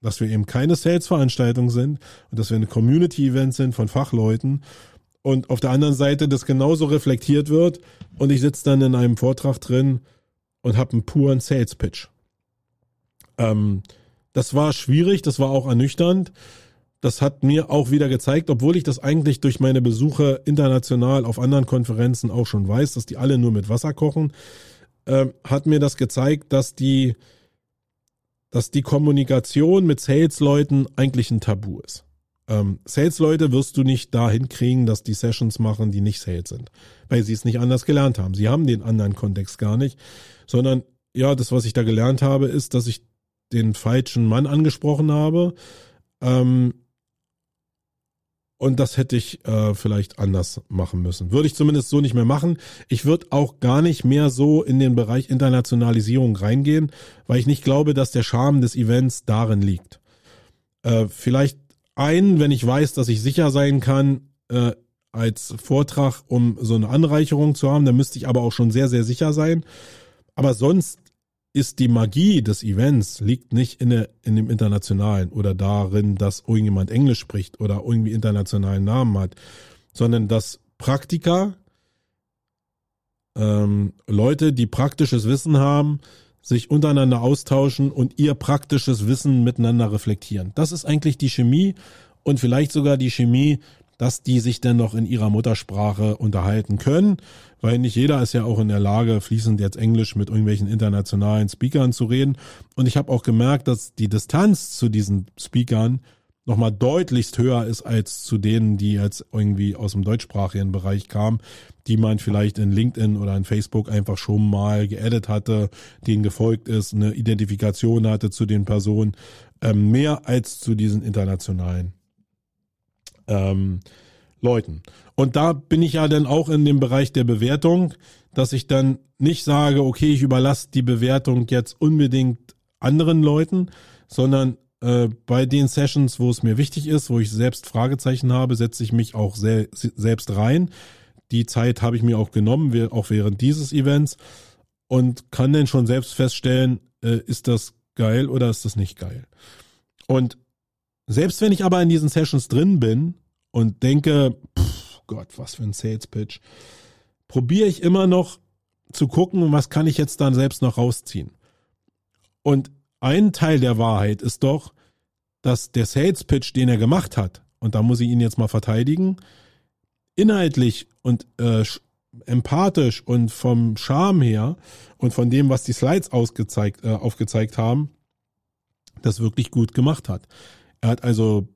dass wir eben keine Sales-Veranstaltung sind und dass wir eine Community-Event sind von Fachleuten und auf der anderen Seite das genauso reflektiert wird und ich sitze dann in einem Vortrag drin und habe einen puren Sales-Pitch. Ähm, das war schwierig, das war auch ernüchternd. Das hat mir auch wieder gezeigt, obwohl ich das eigentlich durch meine Besuche international auf anderen Konferenzen auch schon weiß, dass die alle nur mit Wasser kochen, äh, hat mir das gezeigt, dass die, dass die Kommunikation mit Sales-Leuten eigentlich ein Tabu ist. Ähm, Sales-Leute wirst du nicht dahin kriegen, dass die Sessions machen, die nicht Sales sind, weil sie es nicht anders gelernt haben. Sie haben den anderen Kontext gar nicht, sondern ja, das, was ich da gelernt habe, ist, dass ich den falschen Mann angesprochen habe. Ähm, und das hätte ich äh, vielleicht anders machen müssen. Würde ich zumindest so nicht mehr machen. Ich würde auch gar nicht mehr so in den Bereich Internationalisierung reingehen, weil ich nicht glaube, dass der Charme des Events darin liegt. Äh, vielleicht ein, wenn ich weiß, dass ich sicher sein kann, äh, als Vortrag, um so eine Anreicherung zu haben. Da müsste ich aber auch schon sehr, sehr sicher sein. Aber sonst ist die Magie des Events liegt nicht in, der, in dem Internationalen oder darin, dass irgendjemand Englisch spricht oder irgendwie internationalen Namen hat, sondern dass Praktiker, ähm, Leute, die praktisches Wissen haben, sich untereinander austauschen und ihr praktisches Wissen miteinander reflektieren. Das ist eigentlich die Chemie und vielleicht sogar die Chemie, dass die sich dann noch in ihrer Muttersprache unterhalten können, weil nicht jeder ist ja auch in der Lage, fließend jetzt Englisch mit irgendwelchen internationalen Speakern zu reden. Und ich habe auch gemerkt, dass die Distanz zu diesen Speakern nochmal deutlichst höher ist als zu denen, die jetzt irgendwie aus dem deutschsprachigen Bereich kamen, die man vielleicht in LinkedIn oder in Facebook einfach schon mal geedit hatte, denen gefolgt ist, eine Identifikation hatte zu den Personen, ähm, mehr als zu diesen internationalen ähm, Leuten. Und da bin ich ja dann auch in dem Bereich der Bewertung, dass ich dann nicht sage, okay, ich überlasse die Bewertung jetzt unbedingt anderen Leuten, sondern äh, bei den Sessions, wo es mir wichtig ist, wo ich selbst Fragezeichen habe, setze ich mich auch sel selbst rein. Die Zeit habe ich mir auch genommen, auch während dieses Events und kann dann schon selbst feststellen, äh, ist das geil oder ist das nicht geil. Und selbst wenn ich aber in diesen Sessions drin bin und denke, pff, Gott, was für ein Sales Pitch, probiere ich immer noch zu gucken, was kann ich jetzt dann selbst noch rausziehen. Und ein Teil der Wahrheit ist doch, dass der Sales Pitch, den er gemacht hat, und da muss ich ihn jetzt mal verteidigen, inhaltlich und äh, empathisch und vom Charme her und von dem, was die Slides ausgezeigt, äh, aufgezeigt haben, das wirklich gut gemacht hat. Er hat also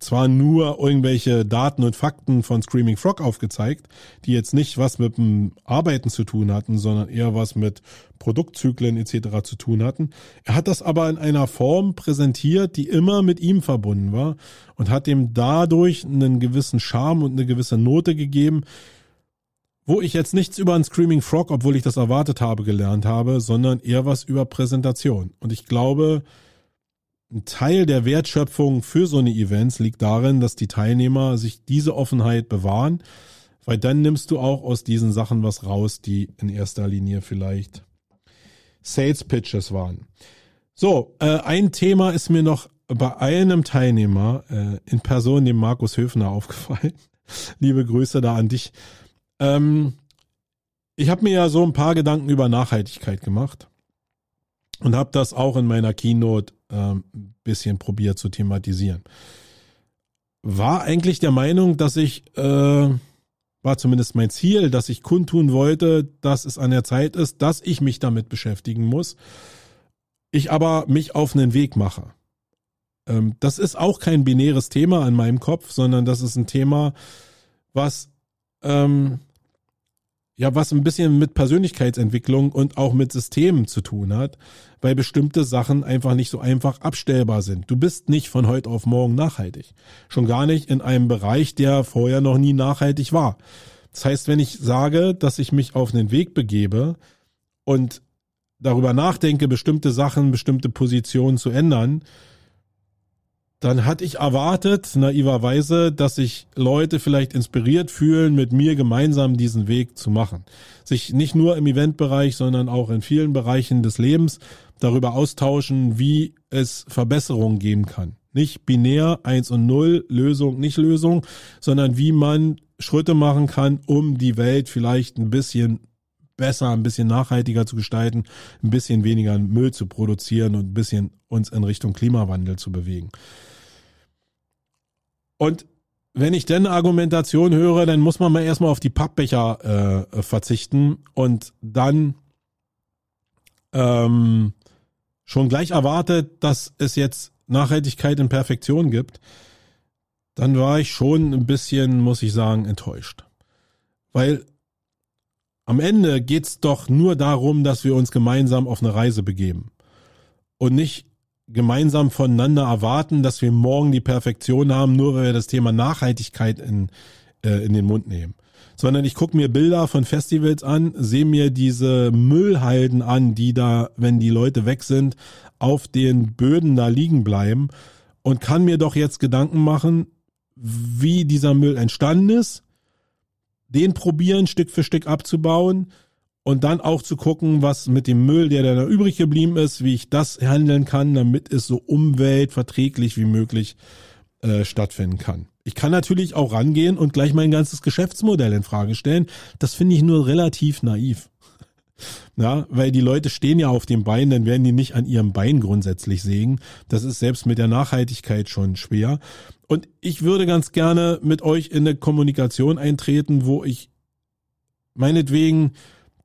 zwar nur irgendwelche Daten und Fakten von Screaming Frog aufgezeigt, die jetzt nicht was mit dem Arbeiten zu tun hatten, sondern eher was mit Produktzyklen etc. zu tun hatten. Er hat das aber in einer Form präsentiert, die immer mit ihm verbunden war und hat ihm dadurch einen gewissen Charme und eine gewisse Note gegeben, wo ich jetzt nichts über einen Screaming Frog, obwohl ich das erwartet habe, gelernt habe, sondern eher was über Präsentation. Und ich glaube, ein Teil der Wertschöpfung für so eine Events liegt darin, dass die Teilnehmer sich diese Offenheit bewahren, weil dann nimmst du auch aus diesen Sachen was raus, die in erster Linie vielleicht Sales Pitches waren. So, äh, ein Thema ist mir noch bei einem Teilnehmer äh, in Person, dem Markus Höfner, (laughs) aufgefallen. Liebe Grüße da an dich. Ähm, ich habe mir ja so ein paar Gedanken über Nachhaltigkeit gemacht und habe das auch in meiner Keynote ähm, bisschen probiert zu thematisieren. War eigentlich der Meinung, dass ich, äh, war zumindest mein Ziel, dass ich kundtun wollte, dass es an der Zeit ist, dass ich mich damit beschäftigen muss. Ich aber mich auf einen Weg mache. Ähm, das ist auch kein binäres Thema an meinem Kopf, sondern das ist ein Thema, was ähm, ja, was ein bisschen mit Persönlichkeitsentwicklung und auch mit Systemen zu tun hat, weil bestimmte Sachen einfach nicht so einfach abstellbar sind. Du bist nicht von heute auf morgen nachhaltig. Schon gar nicht in einem Bereich, der vorher noch nie nachhaltig war. Das heißt, wenn ich sage, dass ich mich auf einen Weg begebe und darüber nachdenke, bestimmte Sachen, bestimmte Positionen zu ändern, dann hatte ich erwartet, naiverweise, dass sich Leute vielleicht inspiriert fühlen, mit mir gemeinsam diesen Weg zu machen. Sich nicht nur im Eventbereich, sondern auch in vielen Bereichen des Lebens darüber austauschen, wie es Verbesserungen geben kann. Nicht binär eins und null Lösung, nicht Lösung, sondern wie man Schritte machen kann, um die Welt vielleicht ein bisschen besser, ein bisschen nachhaltiger zu gestalten, ein bisschen weniger Müll zu produzieren und ein bisschen uns in Richtung Klimawandel zu bewegen. Und wenn ich denn Argumentation höre, dann muss man mal erstmal auf die Pappbecher äh, verzichten und dann ähm, schon gleich erwartet, dass es jetzt Nachhaltigkeit in Perfektion gibt, dann war ich schon ein bisschen, muss ich sagen, enttäuscht. Weil am Ende geht's doch nur darum, dass wir uns gemeinsam auf eine Reise begeben. Und nicht gemeinsam voneinander erwarten, dass wir morgen die Perfektion haben, nur weil wir das Thema Nachhaltigkeit in, äh, in den Mund nehmen. Sondern ich gucke mir Bilder von Festivals an, sehe mir diese Müllhalden an, die da, wenn die Leute weg sind, auf den Böden da liegen bleiben und kann mir doch jetzt Gedanken machen, wie dieser Müll entstanden ist, den probieren, Stück für Stück abzubauen, und dann auch zu gucken, was mit dem Müll, der da übrig geblieben ist, wie ich das handeln kann, damit es so umweltverträglich wie möglich äh, stattfinden kann. Ich kann natürlich auch rangehen und gleich mein ganzes Geschäftsmodell in Frage stellen. Das finde ich nur relativ naiv. (laughs) Ja, weil die Leute stehen ja auf dem Bein, dann werden die nicht an ihrem Bein grundsätzlich sägen. Das ist selbst mit der Nachhaltigkeit schon schwer. Und ich würde ganz gerne mit euch in eine Kommunikation eintreten, wo ich meinetwegen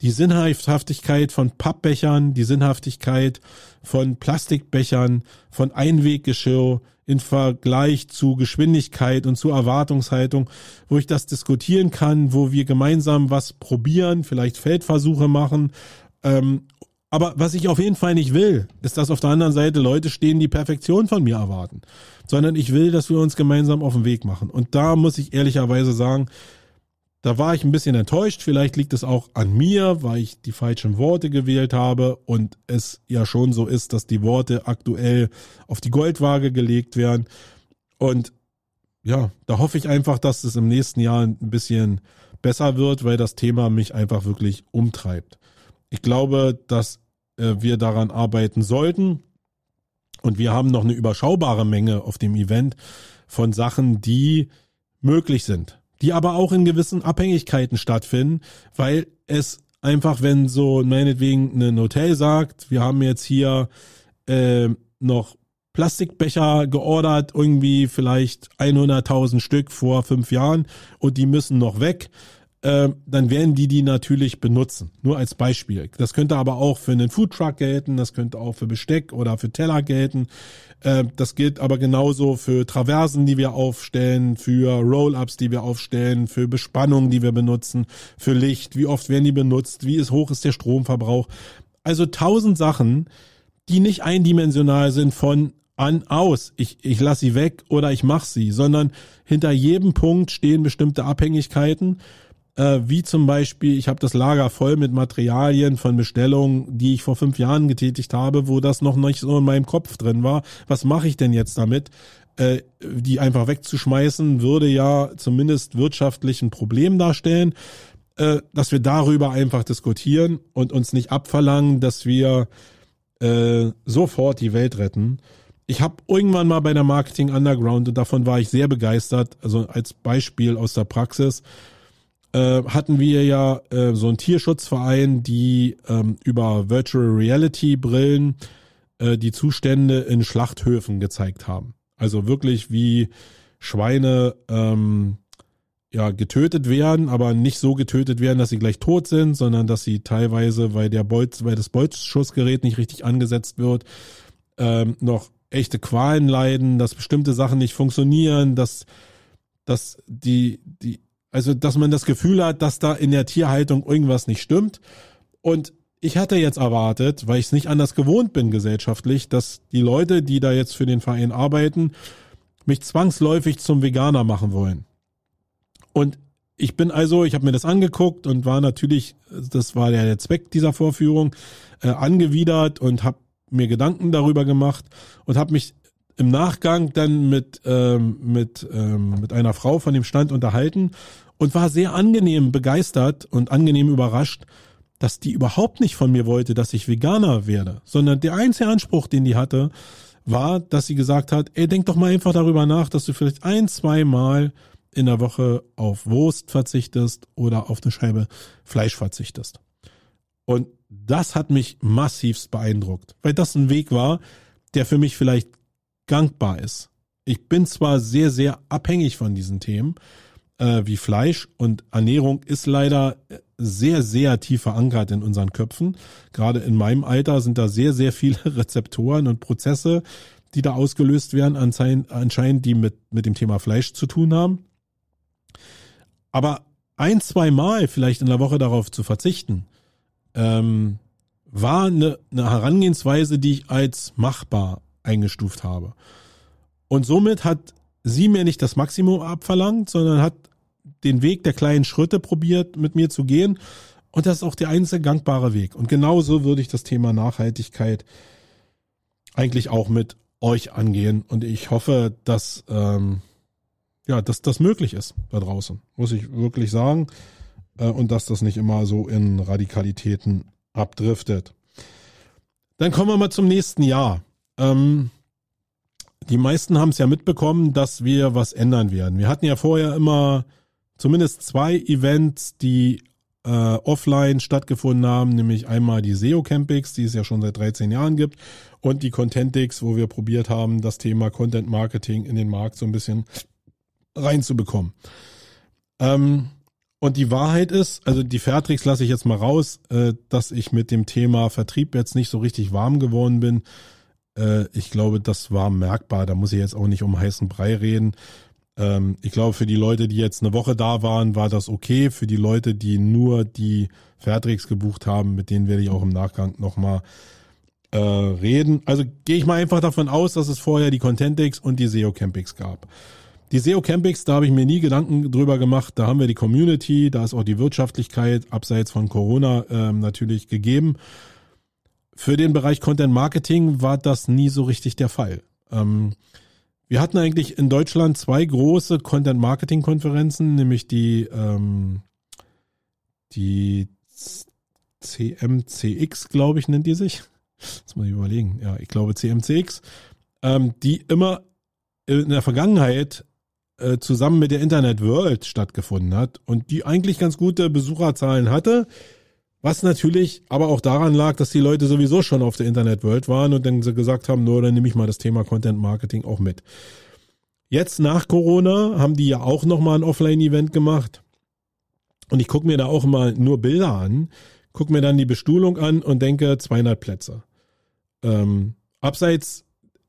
die Sinnhaftigkeit von Pappbechern, die Sinnhaftigkeit von Plastikbechern, von Einweggeschirr in Vergleich zu Geschwindigkeit und zu Erwartungshaltung, wo ich das diskutieren kann, wo wir gemeinsam was probieren, vielleicht Feldversuche machen. Ähm, aber was ich auf jeden Fall nicht will, ist, dass auf der anderen Seite Leute stehen, die Perfektion von mir erwarten, sondern ich will, dass wir uns gemeinsam auf den Weg machen. Und da muss ich ehrlicherweise sagen, da war ich ein bisschen enttäuscht. Vielleicht liegt es auch an mir, weil ich die falschen Worte gewählt habe und es ja schon so ist, dass die Worte aktuell auf die Goldwaage gelegt werden. Und ja, da hoffe ich einfach, dass es im nächsten Jahr ein bisschen besser wird, weil das Thema mich einfach wirklich umtreibt. Ich glaube, dass äh, wir daran arbeiten sollten. Und wir haben noch eine überschaubare Menge auf dem Event von Sachen, die möglich sind die aber auch in gewissen Abhängigkeiten stattfinden, weil es einfach, wenn so meinetwegen ein Hotel sagt, wir haben jetzt hier äh, noch Plastikbecher geordert, irgendwie vielleicht 100.000 Stück vor fünf Jahren und die müssen noch weg, äh, dann werden die die natürlich benutzen. Nur als Beispiel. Das könnte aber auch für einen Foodtruck gelten, das könnte auch für Besteck oder für Teller gelten. Äh, das gilt aber genauso für Traversen, die wir aufstellen, für Roll-ups, die wir aufstellen, für Bespannungen, die wir benutzen, für Licht, wie oft werden die benutzt, wie ist hoch ist der Stromverbrauch. Also tausend Sachen, die nicht eindimensional sind von an aus. Ich, ich lasse sie weg oder ich mache sie, sondern hinter jedem Punkt stehen bestimmte Abhängigkeiten äh, wie zum Beispiel, ich habe das Lager voll mit Materialien von Bestellungen, die ich vor fünf Jahren getätigt habe, wo das noch nicht so in meinem Kopf drin war. Was mache ich denn jetzt damit? Äh, die einfach wegzuschmeißen, würde ja zumindest wirtschaftlich ein Problem darstellen, äh, dass wir darüber einfach diskutieren und uns nicht abverlangen, dass wir äh, sofort die Welt retten. Ich habe irgendwann mal bei der Marketing Underground und davon war ich sehr begeistert, also als Beispiel aus der Praxis, äh, hatten wir ja äh, so einen Tierschutzverein, die ähm, über Virtual Reality Brillen äh, die Zustände in Schlachthöfen gezeigt haben. Also wirklich wie Schweine ähm, ja getötet werden, aber nicht so getötet werden, dass sie gleich tot sind, sondern dass sie teilweise, weil der Bolz, weil das Bolzschussgerät nicht richtig angesetzt wird, ähm, noch echte Qualen leiden, dass bestimmte Sachen nicht funktionieren, dass dass die die also dass man das Gefühl hat, dass da in der Tierhaltung irgendwas nicht stimmt und ich hatte jetzt erwartet, weil ich es nicht anders gewohnt bin gesellschaftlich, dass die Leute, die da jetzt für den Verein arbeiten, mich zwangsläufig zum Veganer machen wollen. Und ich bin also, ich habe mir das angeguckt und war natürlich, das war der Zweck dieser Vorführung, äh, angewidert und habe mir Gedanken darüber gemacht und habe mich im Nachgang dann mit ähm, mit ähm, mit einer Frau von dem Stand unterhalten und war sehr angenehm begeistert und angenehm überrascht, dass die überhaupt nicht von mir wollte, dass ich Veganer werde, sondern der einzige Anspruch, den die hatte, war, dass sie gesagt hat, ey, denk doch mal einfach darüber nach, dass du vielleicht ein, zwei Mal in der Woche auf Wurst verzichtest oder auf eine Scheibe Fleisch verzichtest. Und das hat mich massivst beeindruckt, weil das ein Weg war, der für mich vielleicht gangbar ist. Ich bin zwar sehr, sehr abhängig von diesen Themen, äh, wie Fleisch und Ernährung ist leider sehr, sehr tief verankert in unseren Köpfen. Gerade in meinem Alter sind da sehr, sehr viele (laughs) Rezeptoren und Prozesse, die da ausgelöst werden, anscheinend, die mit, mit dem Thema Fleisch zu tun haben. Aber ein, zwei Mal vielleicht in der Woche darauf zu verzichten, ähm, war eine, eine Herangehensweise, die ich als machbar eingestuft habe. Und somit hat sie mir nicht das Maximum abverlangt, sondern hat den Weg der kleinen Schritte probiert, mit mir zu gehen. Und das ist auch der einzige gangbare Weg. Und genauso würde ich das Thema Nachhaltigkeit eigentlich auch mit euch angehen. Und ich hoffe, dass ähm, ja, dass das möglich ist da draußen, muss ich wirklich sagen. Äh, und dass das nicht immer so in Radikalitäten abdriftet. Dann kommen wir mal zum nächsten Jahr. Ähm, die meisten haben es ja mitbekommen, dass wir was ändern werden. Wir hatten ja vorher immer zumindest zwei Events, die äh, offline stattgefunden haben, nämlich einmal die SEO Campings, die es ja schon seit 13 Jahren gibt, und die Contentix, wo wir probiert haben, das Thema Content Marketing in den Markt so ein bisschen reinzubekommen. Ähm, und die Wahrheit ist, also die Fairtricks lasse ich jetzt mal raus, äh, dass ich mit dem Thema Vertrieb jetzt nicht so richtig warm geworden bin. Äh, ich glaube, das war merkbar. Da muss ich jetzt auch nicht um heißen Brei reden. Ähm, ich glaube, für die Leute, die jetzt eine Woche da waren, war das okay. Für die Leute, die nur die Fairtricks gebucht haben, mit denen werde ich auch im Nachgang nochmal äh, reden. Also gehe ich mal einfach davon aus, dass es vorher die Contentix und die SEO Campings gab. Die SEO Campings, da habe ich mir nie Gedanken drüber gemacht. Da haben wir die Community, da ist auch die Wirtschaftlichkeit abseits von Corona ähm, natürlich gegeben. Für den Bereich Content Marketing war das nie so richtig der Fall. Ähm, wir hatten eigentlich in Deutschland zwei große Content Marketing Konferenzen, nämlich die ähm, die CMCX, glaube ich, nennt die sich. Jetzt muss ich überlegen. Ja, ich glaube CMCX, ähm, die immer in der Vergangenheit äh, zusammen mit der Internet World stattgefunden hat und die eigentlich ganz gute Besucherzahlen hatte, was natürlich aber auch daran lag, dass die Leute sowieso schon auf der Internet World waren und dann gesagt haben, nur dann nehme ich mal das Thema Content Marketing auch mit. Jetzt nach Corona haben die ja auch nochmal ein Offline-Event gemacht und ich gucke mir da auch mal nur Bilder an, gucke mir dann die Bestuhlung an und denke 200 Plätze. Ähm, abseits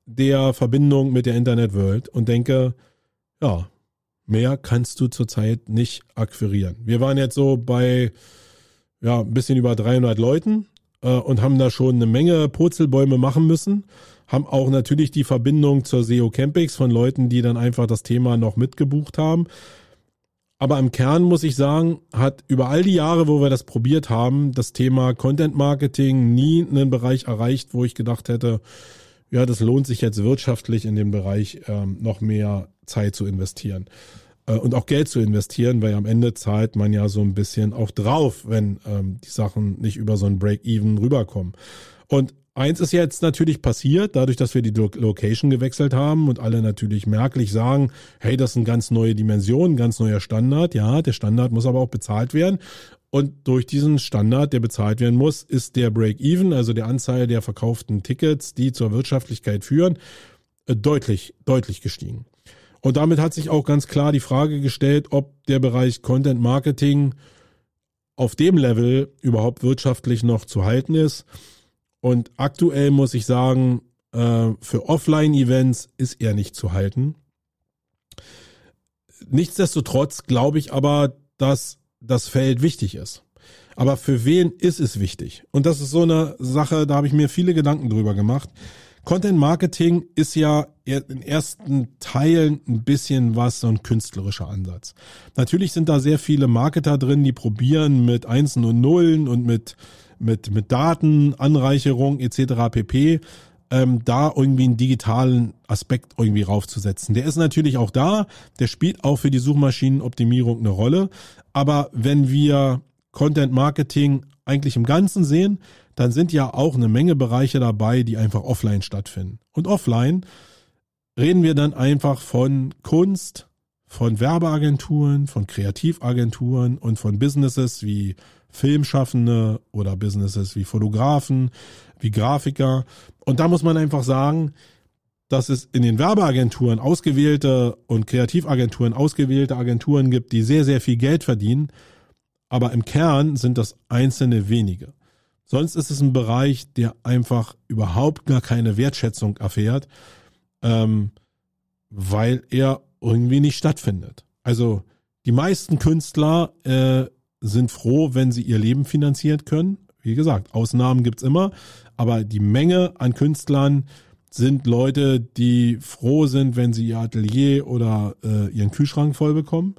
der Verbindung mit der Internet World und denke, ja, mehr kannst du zurzeit nicht akquirieren. Wir waren jetzt so bei ja, ein bisschen über 300 Leuten äh, und haben da schon eine Menge Purzelbäume machen müssen. Haben auch natürlich die Verbindung zur SEO Campings von Leuten, die dann einfach das Thema noch mitgebucht haben. aber im Kern muss ich sagen, hat über all die Jahre, wo wir das probiert haben, das Thema Content Marketing nie einen Bereich erreicht, wo ich gedacht hätte, ja, das lohnt sich jetzt wirtschaftlich in den Bereich ähm, noch mehr Zeit zu investieren und auch Geld zu investieren, weil am Ende zahlt man ja so ein bisschen auch drauf, wenn ähm, die Sachen nicht über so ein Break-Even rüberkommen. Und Eins ist jetzt natürlich passiert, dadurch, dass wir die Location gewechselt haben und alle natürlich merklich sagen, hey, das ist eine ganz neue Dimension, ein ganz neuer Standard. Ja, der Standard muss aber auch bezahlt werden. Und durch diesen Standard, der bezahlt werden muss, ist der Break-Even, also der Anzahl der verkauften Tickets, die zur Wirtschaftlichkeit führen, äh, deutlich, deutlich gestiegen. Und damit hat sich auch ganz klar die Frage gestellt, ob der Bereich Content Marketing auf dem Level überhaupt wirtschaftlich noch zu halten ist. Und aktuell muss ich sagen, äh, für Offline-Events ist er nicht zu halten. Nichtsdestotrotz glaube ich aber, dass das Feld wichtig ist. Aber für wen ist es wichtig? Und das ist so eine Sache, da habe ich mir viele Gedanken drüber gemacht. Content Marketing ist ja in ersten Teilen ein bisschen was so ein künstlerischer Ansatz. Natürlich sind da sehr viele Marketer drin, die probieren mit Einsen und Nullen und mit mit, mit Daten, Anreicherung etc. pp. Ähm, da irgendwie einen digitalen Aspekt irgendwie raufzusetzen. Der ist natürlich auch da, der spielt auch für die Suchmaschinenoptimierung eine Rolle. Aber wenn wir Content Marketing eigentlich im Ganzen sehen, dann sind ja auch eine Menge Bereiche dabei, die einfach offline stattfinden. Und offline reden wir dann einfach von Kunst, von Werbeagenturen, von Kreativagenturen und von Businesses wie Filmschaffende oder Businesses wie Fotografen, wie Grafiker. Und da muss man einfach sagen, dass es in den Werbeagenturen ausgewählte und Kreativagenturen ausgewählte Agenturen gibt, die sehr, sehr viel Geld verdienen. Aber im Kern sind das einzelne wenige. Sonst ist es ein Bereich, der einfach überhaupt gar keine Wertschätzung erfährt, ähm, weil er irgendwie nicht stattfindet. Also die meisten Künstler äh, sind froh, wenn sie ihr Leben finanzieren können. Wie gesagt, Ausnahmen gibt's immer, aber die Menge an Künstlern sind Leute, die froh sind, wenn sie ihr Atelier oder äh, ihren Kühlschrank voll bekommen.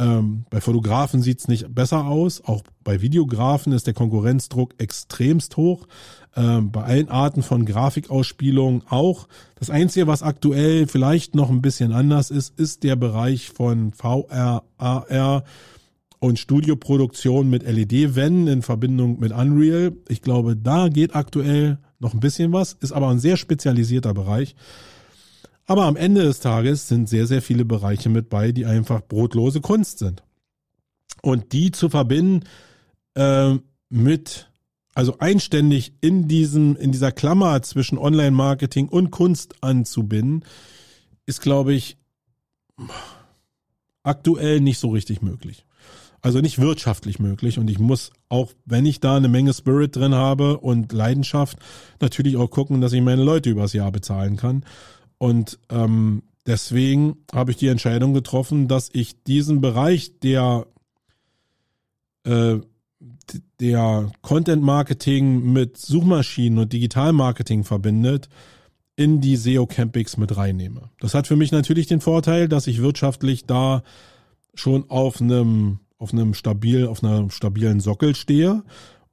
Ähm, bei Fotografen sieht's nicht besser aus. Auch bei Videografen ist der Konkurrenzdruck extremst hoch. Ähm, bei allen Arten von Grafikausspielungen auch. Das Einzige, was aktuell vielleicht noch ein bisschen anders ist, ist der Bereich von VR, AR und Studioproduktion mit LED-Wänden in Verbindung mit Unreal. Ich glaube, da geht aktuell noch ein bisschen was, ist aber ein sehr spezialisierter Bereich. Aber am Ende des Tages sind sehr, sehr viele Bereiche mit bei, die einfach brotlose Kunst sind. Und die zu verbinden äh, mit, also einständig in diesem, in dieser Klammer zwischen Online-Marketing und Kunst anzubinden, ist, glaube ich, aktuell nicht so richtig möglich. Also nicht wirtschaftlich möglich. Und ich muss auch, wenn ich da eine Menge Spirit drin habe und Leidenschaft, natürlich auch gucken, dass ich meine Leute übers Jahr bezahlen kann. Und ähm, deswegen habe ich die Entscheidung getroffen, dass ich diesen Bereich der äh, der Content Marketing mit Suchmaschinen und Digital Marketing verbindet, in die SEO Campings mit reinnehme. Das hat für mich natürlich den Vorteil, dass ich wirtschaftlich da schon auf einem auf einem stabil, auf einer stabilen Sockel stehe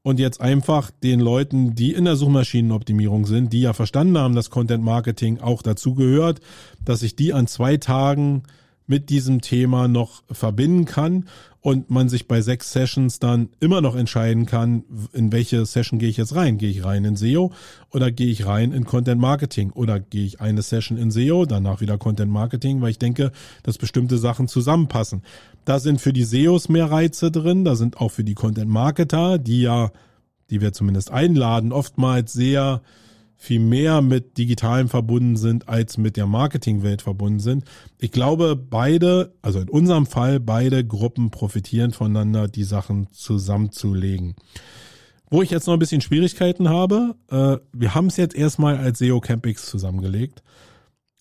und jetzt einfach den Leuten, die in der Suchmaschinenoptimierung sind, die ja verstanden haben, dass Content Marketing auch dazu gehört, dass ich die an zwei Tagen mit diesem Thema noch verbinden kann und man sich bei sechs Sessions dann immer noch entscheiden kann, in welche Session gehe ich jetzt rein. Gehe ich rein in SEO oder gehe ich rein in Content Marketing oder gehe ich eine Session in SEO, danach wieder Content Marketing, weil ich denke, dass bestimmte Sachen zusammenpassen. Da sind für die SEOs mehr Reize drin, da sind auch für die Content Marketer, die ja, die wir zumindest einladen, oftmals sehr viel mehr mit Digitalem verbunden sind, als mit der Marketingwelt verbunden sind. Ich glaube, beide, also in unserem Fall, beide Gruppen profitieren voneinander, die Sachen zusammenzulegen. Wo ich jetzt noch ein bisschen Schwierigkeiten habe, äh, wir haben es jetzt erstmal als SEO Campix zusammengelegt.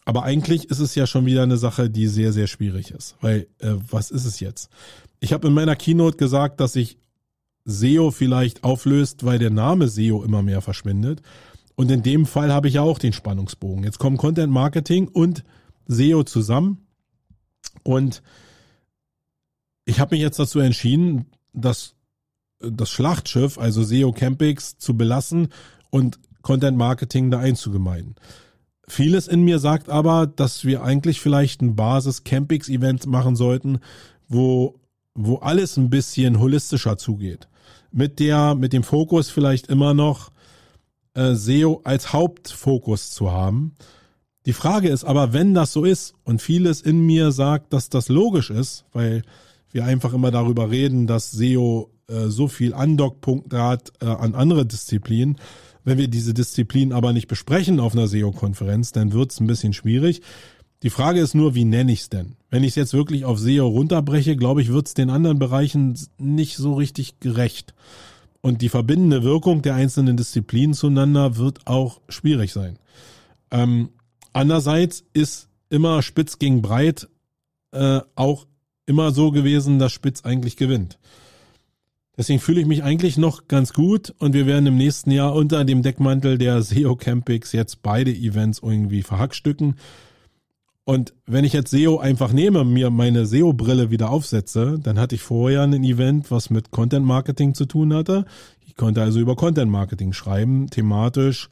Aber eigentlich ist es ja schon wieder eine Sache, die sehr, sehr schwierig ist. Weil, äh, was ist es jetzt? Ich habe in meiner Keynote gesagt, dass sich SEO vielleicht auflöst, weil der Name SEO immer mehr verschwindet. Und in dem Fall habe ich ja auch den Spannungsbogen. Jetzt kommen Content Marketing und SEO zusammen. Und ich habe mich jetzt dazu entschieden, das, das Schlachtschiff, also SEO Campix, zu belassen und Content Marketing da einzugemeinen. Vieles in mir sagt aber, dass wir eigentlich vielleicht ein Basis Campix Event machen sollten, wo, wo alles ein bisschen holistischer zugeht. Mit der, mit dem Fokus vielleicht immer noch äh, SEO als Hauptfokus zu haben. Die Frage ist aber, wenn das so ist und vieles in mir sagt, dass das logisch ist, weil wir einfach immer darüber reden, dass SEO äh, so viel Andockpunkte hat äh, an andere Disziplinen, wenn wir diese Disziplin aber nicht besprechen auf einer SEO-Konferenz, dann wird es ein bisschen schwierig. Die Frage ist nur, wie nenne ich es denn? Wenn ich es jetzt wirklich auf SEO runterbreche, glaube ich, wird es den anderen Bereichen nicht so richtig gerecht. Und die verbindende Wirkung der einzelnen Disziplinen zueinander wird auch schwierig sein. Ähm, andererseits ist immer spitz gegen breit äh, auch immer so gewesen, dass spitz eigentlich gewinnt. Deswegen fühle ich mich eigentlich noch ganz gut und wir werden im nächsten Jahr unter dem Deckmantel der SEO Campix jetzt beide Events irgendwie verhackstücken. Und wenn ich jetzt SEO einfach nehme, mir meine SEO-Brille wieder aufsetze, dann hatte ich vorher ein Event, was mit Content Marketing zu tun hatte. Ich konnte also über Content Marketing schreiben, thematisch,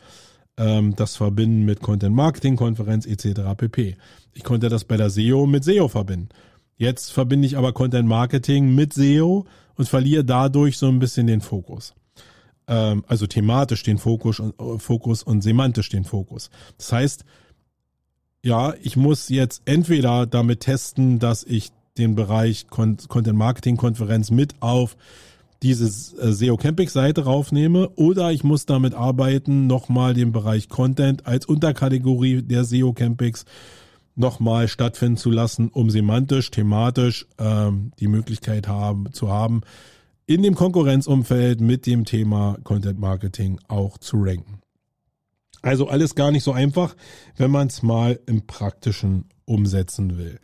ähm, das verbinden mit Content Marketing, Konferenz etc. pp. Ich konnte das bei der SEO mit SEO verbinden. Jetzt verbinde ich aber Content Marketing mit SEO und verliere dadurch so ein bisschen den Fokus. Ähm, also thematisch den Fokus und, äh, Fokus und semantisch den Fokus. Das heißt, ja, ich muss jetzt entweder damit testen, dass ich den Bereich Content Marketing Konferenz mit auf diese äh, SEO Camping Seite raufnehme oder ich muss damit arbeiten, nochmal den Bereich Content als Unterkategorie der SEO Campings nochmal stattfinden zu lassen, um semantisch, thematisch ähm, die Möglichkeit haben, zu haben, in dem Konkurrenzumfeld mit dem Thema Content Marketing auch zu ranken. Also alles gar nicht so einfach, wenn man es mal im praktischen umsetzen will.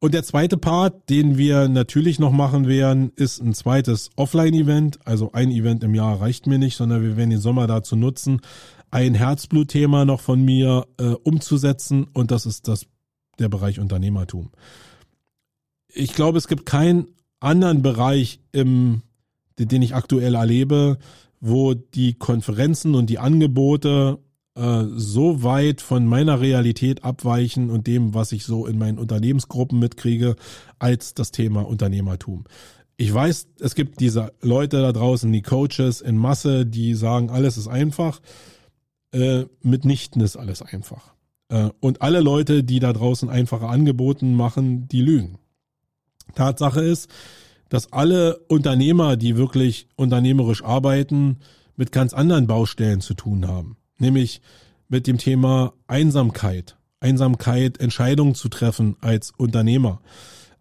Und der zweite Part, den wir natürlich noch machen werden, ist ein zweites Offline-Event. Also ein Event im Jahr reicht mir nicht, sondern wir werden den Sommer dazu nutzen, ein Herzblutthema noch von mir äh, umzusetzen und das ist das der Bereich Unternehmertum. Ich glaube, es gibt keinen anderen Bereich im den ich aktuell erlebe, wo die Konferenzen und die Angebote äh, so weit von meiner Realität abweichen und dem, was ich so in meinen Unternehmensgruppen mitkriege, als das Thema Unternehmertum. Ich weiß, es gibt diese Leute da draußen, die Coaches in Masse, die sagen, alles ist einfach äh, mitnichten ist alles einfach. Äh, und alle Leute, die da draußen einfache Angebote machen, die lügen. Tatsache ist, dass alle Unternehmer, die wirklich unternehmerisch arbeiten, mit ganz anderen Baustellen zu tun haben. Nämlich mit dem Thema Einsamkeit. Einsamkeit, Entscheidungen zu treffen als Unternehmer.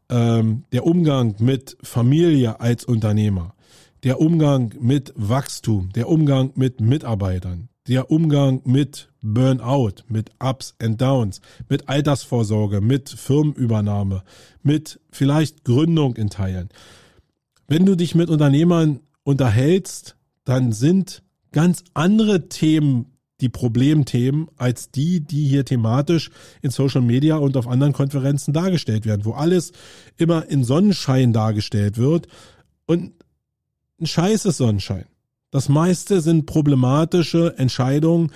Ähm, der Umgang mit Familie als Unternehmer. Der Umgang mit Wachstum. Der Umgang mit Mitarbeitern der Umgang mit Burnout, mit Ups and Downs, mit Altersvorsorge, mit Firmenübernahme, mit vielleicht Gründung in Teilen. Wenn du dich mit Unternehmern unterhältst, dann sind ganz andere Themen die Problemthemen als die, die hier thematisch in Social Media und auf anderen Konferenzen dargestellt werden, wo alles immer in Sonnenschein dargestellt wird und ein scheißes Sonnenschein. Das meiste sind problematische Entscheidungen,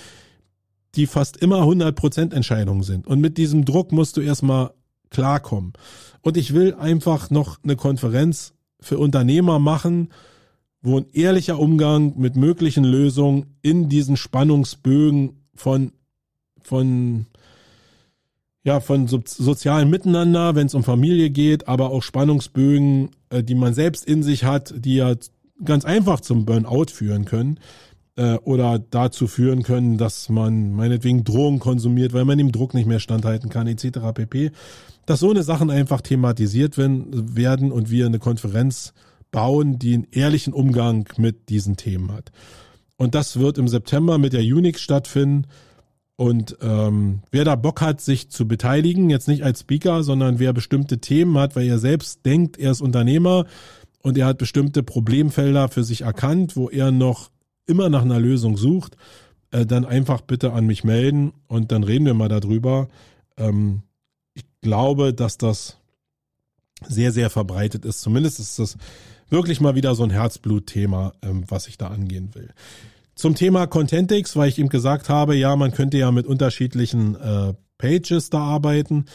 die fast immer 100% Entscheidungen sind. Und mit diesem Druck musst du erstmal klarkommen. Und ich will einfach noch eine Konferenz für Unternehmer machen, wo ein ehrlicher Umgang mit möglichen Lösungen in diesen Spannungsbögen von, von, ja, von so, sozialen Miteinander, wenn es um Familie geht, aber auch Spannungsbögen, äh, die man selbst in sich hat, die ja ganz einfach zum Burnout führen können äh, oder dazu führen können, dass man meinetwegen Drogen konsumiert, weil man dem Druck nicht mehr standhalten kann, etc. pp. Dass so eine Sachen einfach thematisiert werden und wir eine Konferenz bauen, die einen ehrlichen Umgang mit diesen Themen hat. Und das wird im September mit der Unix stattfinden. Und ähm, wer da Bock hat, sich zu beteiligen, jetzt nicht als Speaker, sondern wer bestimmte Themen hat, weil er selbst denkt, er ist Unternehmer, und er hat bestimmte Problemfelder für sich erkannt, wo er noch immer nach einer Lösung sucht, äh, dann einfach bitte an mich melden und dann reden wir mal darüber. Ähm, ich glaube, dass das sehr, sehr verbreitet ist. Zumindest ist das wirklich mal wieder so ein Herzblutthema, ähm, was ich da angehen will. Zum Thema Contentix, weil ich ihm gesagt habe, ja, man könnte ja mit unterschiedlichen äh, Pages da arbeiten.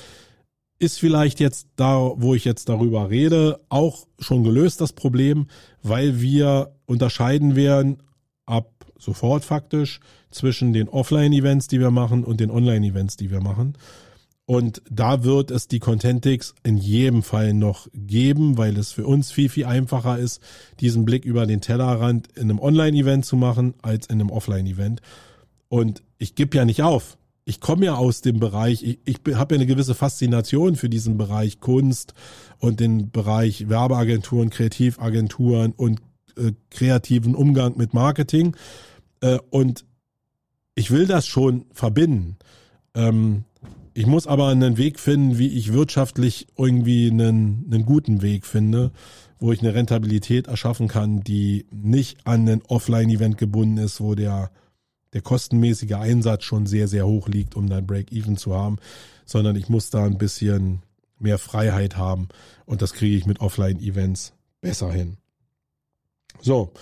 Ist vielleicht jetzt da, wo ich jetzt darüber rede, auch schon gelöst das Problem, weil wir unterscheiden werden ab sofort faktisch zwischen den Offline-Events, die wir machen und den Online-Events, die wir machen. Und da wird es die Contentix in jedem Fall noch geben, weil es für uns viel, viel einfacher ist, diesen Blick über den Tellerrand in einem Online-Event zu machen, als in einem Offline-Event. Und ich gebe ja nicht auf. Ich komme ja aus dem Bereich, ich, ich habe ja eine gewisse Faszination für diesen Bereich Kunst und den Bereich Werbeagenturen, Kreativagenturen und äh, kreativen Umgang mit Marketing. Äh, und ich will das schon verbinden. Ähm, ich muss aber einen Weg finden, wie ich wirtschaftlich irgendwie einen, einen guten Weg finde, wo ich eine Rentabilität erschaffen kann, die nicht an ein Offline-Event gebunden ist, wo der, der kostenmäßige Einsatz schon sehr, sehr hoch liegt, um dann Break-Even zu haben, sondern ich muss da ein bisschen mehr Freiheit haben und das kriege ich mit Offline-Events besser hin. So,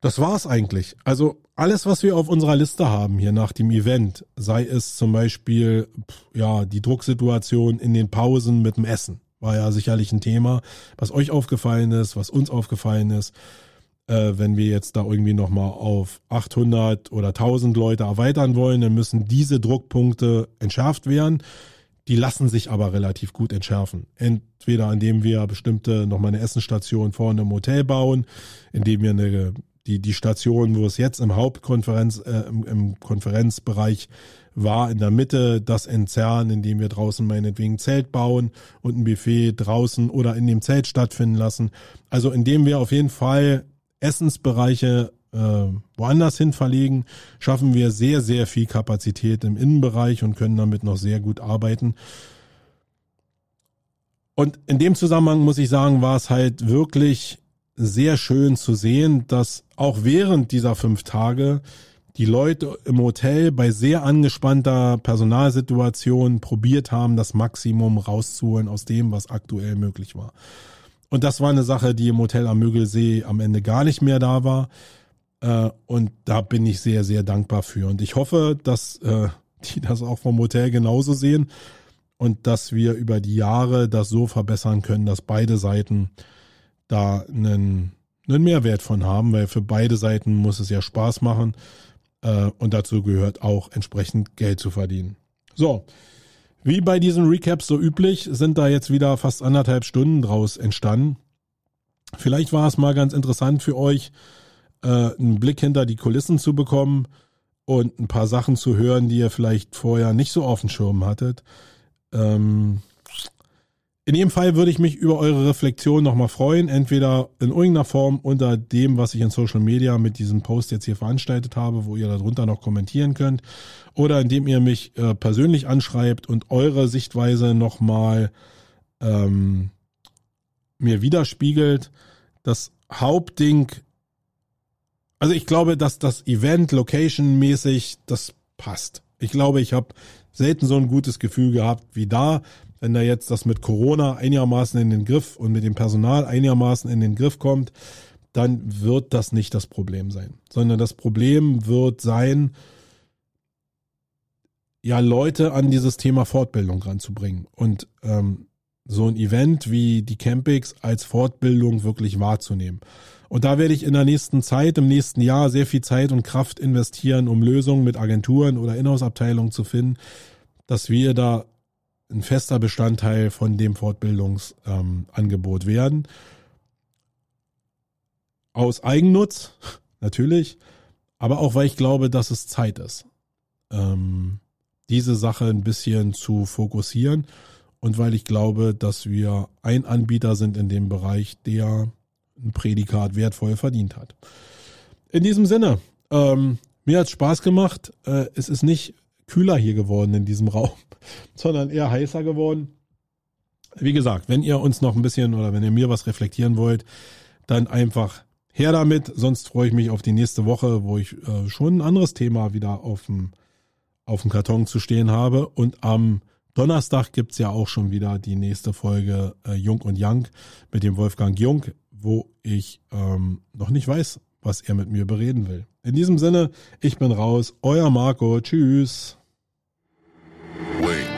das war's eigentlich. Also alles, was wir auf unserer Liste haben hier nach dem Event, sei es zum Beispiel ja die Drucksituation in den Pausen mit dem Essen, war ja sicherlich ein Thema, was euch aufgefallen ist, was uns aufgefallen ist. Äh, wenn wir jetzt da irgendwie nochmal auf 800 oder 1000 Leute erweitern wollen, dann müssen diese Druckpunkte entschärft werden. Die lassen sich aber relativ gut entschärfen. Entweder indem wir bestimmte nochmal eine Essenstation vorne im Hotel bauen, indem wir eine die, die Station, wo es jetzt im Hauptkonferenz, äh, im, im Konferenzbereich war, in der Mitte das entzerren, indem wir draußen meinetwegen Zelt bauen und ein Buffet draußen oder in dem Zelt stattfinden lassen. Also indem wir auf jeden Fall Essensbereiche äh, woanders hin verlegen, schaffen wir sehr, sehr viel Kapazität im Innenbereich und können damit noch sehr gut arbeiten. Und in dem Zusammenhang muss ich sagen, war es halt wirklich sehr schön zu sehen, dass auch während dieser fünf Tage die Leute im Hotel bei sehr angespannter Personalsituation probiert haben, das Maximum rauszuholen aus dem, was aktuell möglich war. Und das war eine Sache, die im Hotel am Mögelsee am Ende gar nicht mehr da war. Äh, und da bin ich sehr, sehr dankbar für. Und ich hoffe, dass äh, (laughs) die das auch vom Hotel genauso sehen und dass wir über die Jahre das so verbessern können, dass beide Seiten da einen, einen Mehrwert von haben, weil für beide Seiten muss es ja Spaß machen äh, und dazu gehört auch entsprechend Geld zu verdienen. So, wie bei diesen Recaps so üblich, sind da jetzt wieder fast anderthalb Stunden draus entstanden. Vielleicht war es mal ganz interessant für euch, äh, einen Blick hinter die Kulissen zu bekommen und ein paar Sachen zu hören, die ihr vielleicht vorher nicht so auf dem Schirm hattet. Ähm, in jedem Fall würde ich mich über eure Reflexion nochmal freuen, entweder in irgendeiner Form unter dem, was ich in Social Media mit diesem Post jetzt hier veranstaltet habe, wo ihr darunter noch kommentieren könnt, oder indem ihr mich äh, persönlich anschreibt und eure Sichtweise nochmal ähm, mir widerspiegelt. Das Hauptding, also ich glaube, dass das Event Location-mäßig, das passt. Ich glaube, ich habe selten so ein gutes Gefühl gehabt wie da wenn da jetzt das mit Corona einigermaßen in den Griff und mit dem Personal einigermaßen in den Griff kommt, dann wird das nicht das Problem sein, sondern das Problem wird sein, ja, Leute an dieses Thema Fortbildung ranzubringen und ähm, so ein Event wie die Campix als Fortbildung wirklich wahrzunehmen. Und da werde ich in der nächsten Zeit, im nächsten Jahr sehr viel Zeit und Kraft investieren, um Lösungen mit Agenturen oder Inhouse-Abteilungen zu finden, dass wir da ein fester Bestandteil von dem Fortbildungsangebot ähm, werden. Aus Eigennutz, natürlich, aber auch weil ich glaube, dass es Zeit ist, ähm, diese Sache ein bisschen zu fokussieren und weil ich glaube, dass wir ein Anbieter sind in dem Bereich, der ein Prädikat wertvoll verdient hat. In diesem Sinne, ähm, mir hat Spaß gemacht. Äh, es ist nicht kühler hier geworden in diesem Raum, (laughs) sondern eher heißer geworden. Wie gesagt, wenn ihr uns noch ein bisschen oder wenn ihr mir was reflektieren wollt, dann einfach her damit. Sonst freue ich mich auf die nächste Woche, wo ich äh, schon ein anderes Thema wieder auf dem, auf dem Karton zu stehen habe. Und am Donnerstag gibt's ja auch schon wieder die nächste Folge äh, Jung und Young mit dem Wolfgang Jung, wo ich ähm, noch nicht weiß, was er mit mir bereden will. In diesem Sinne, ich bin raus, euer Marco, tschüss. Wait.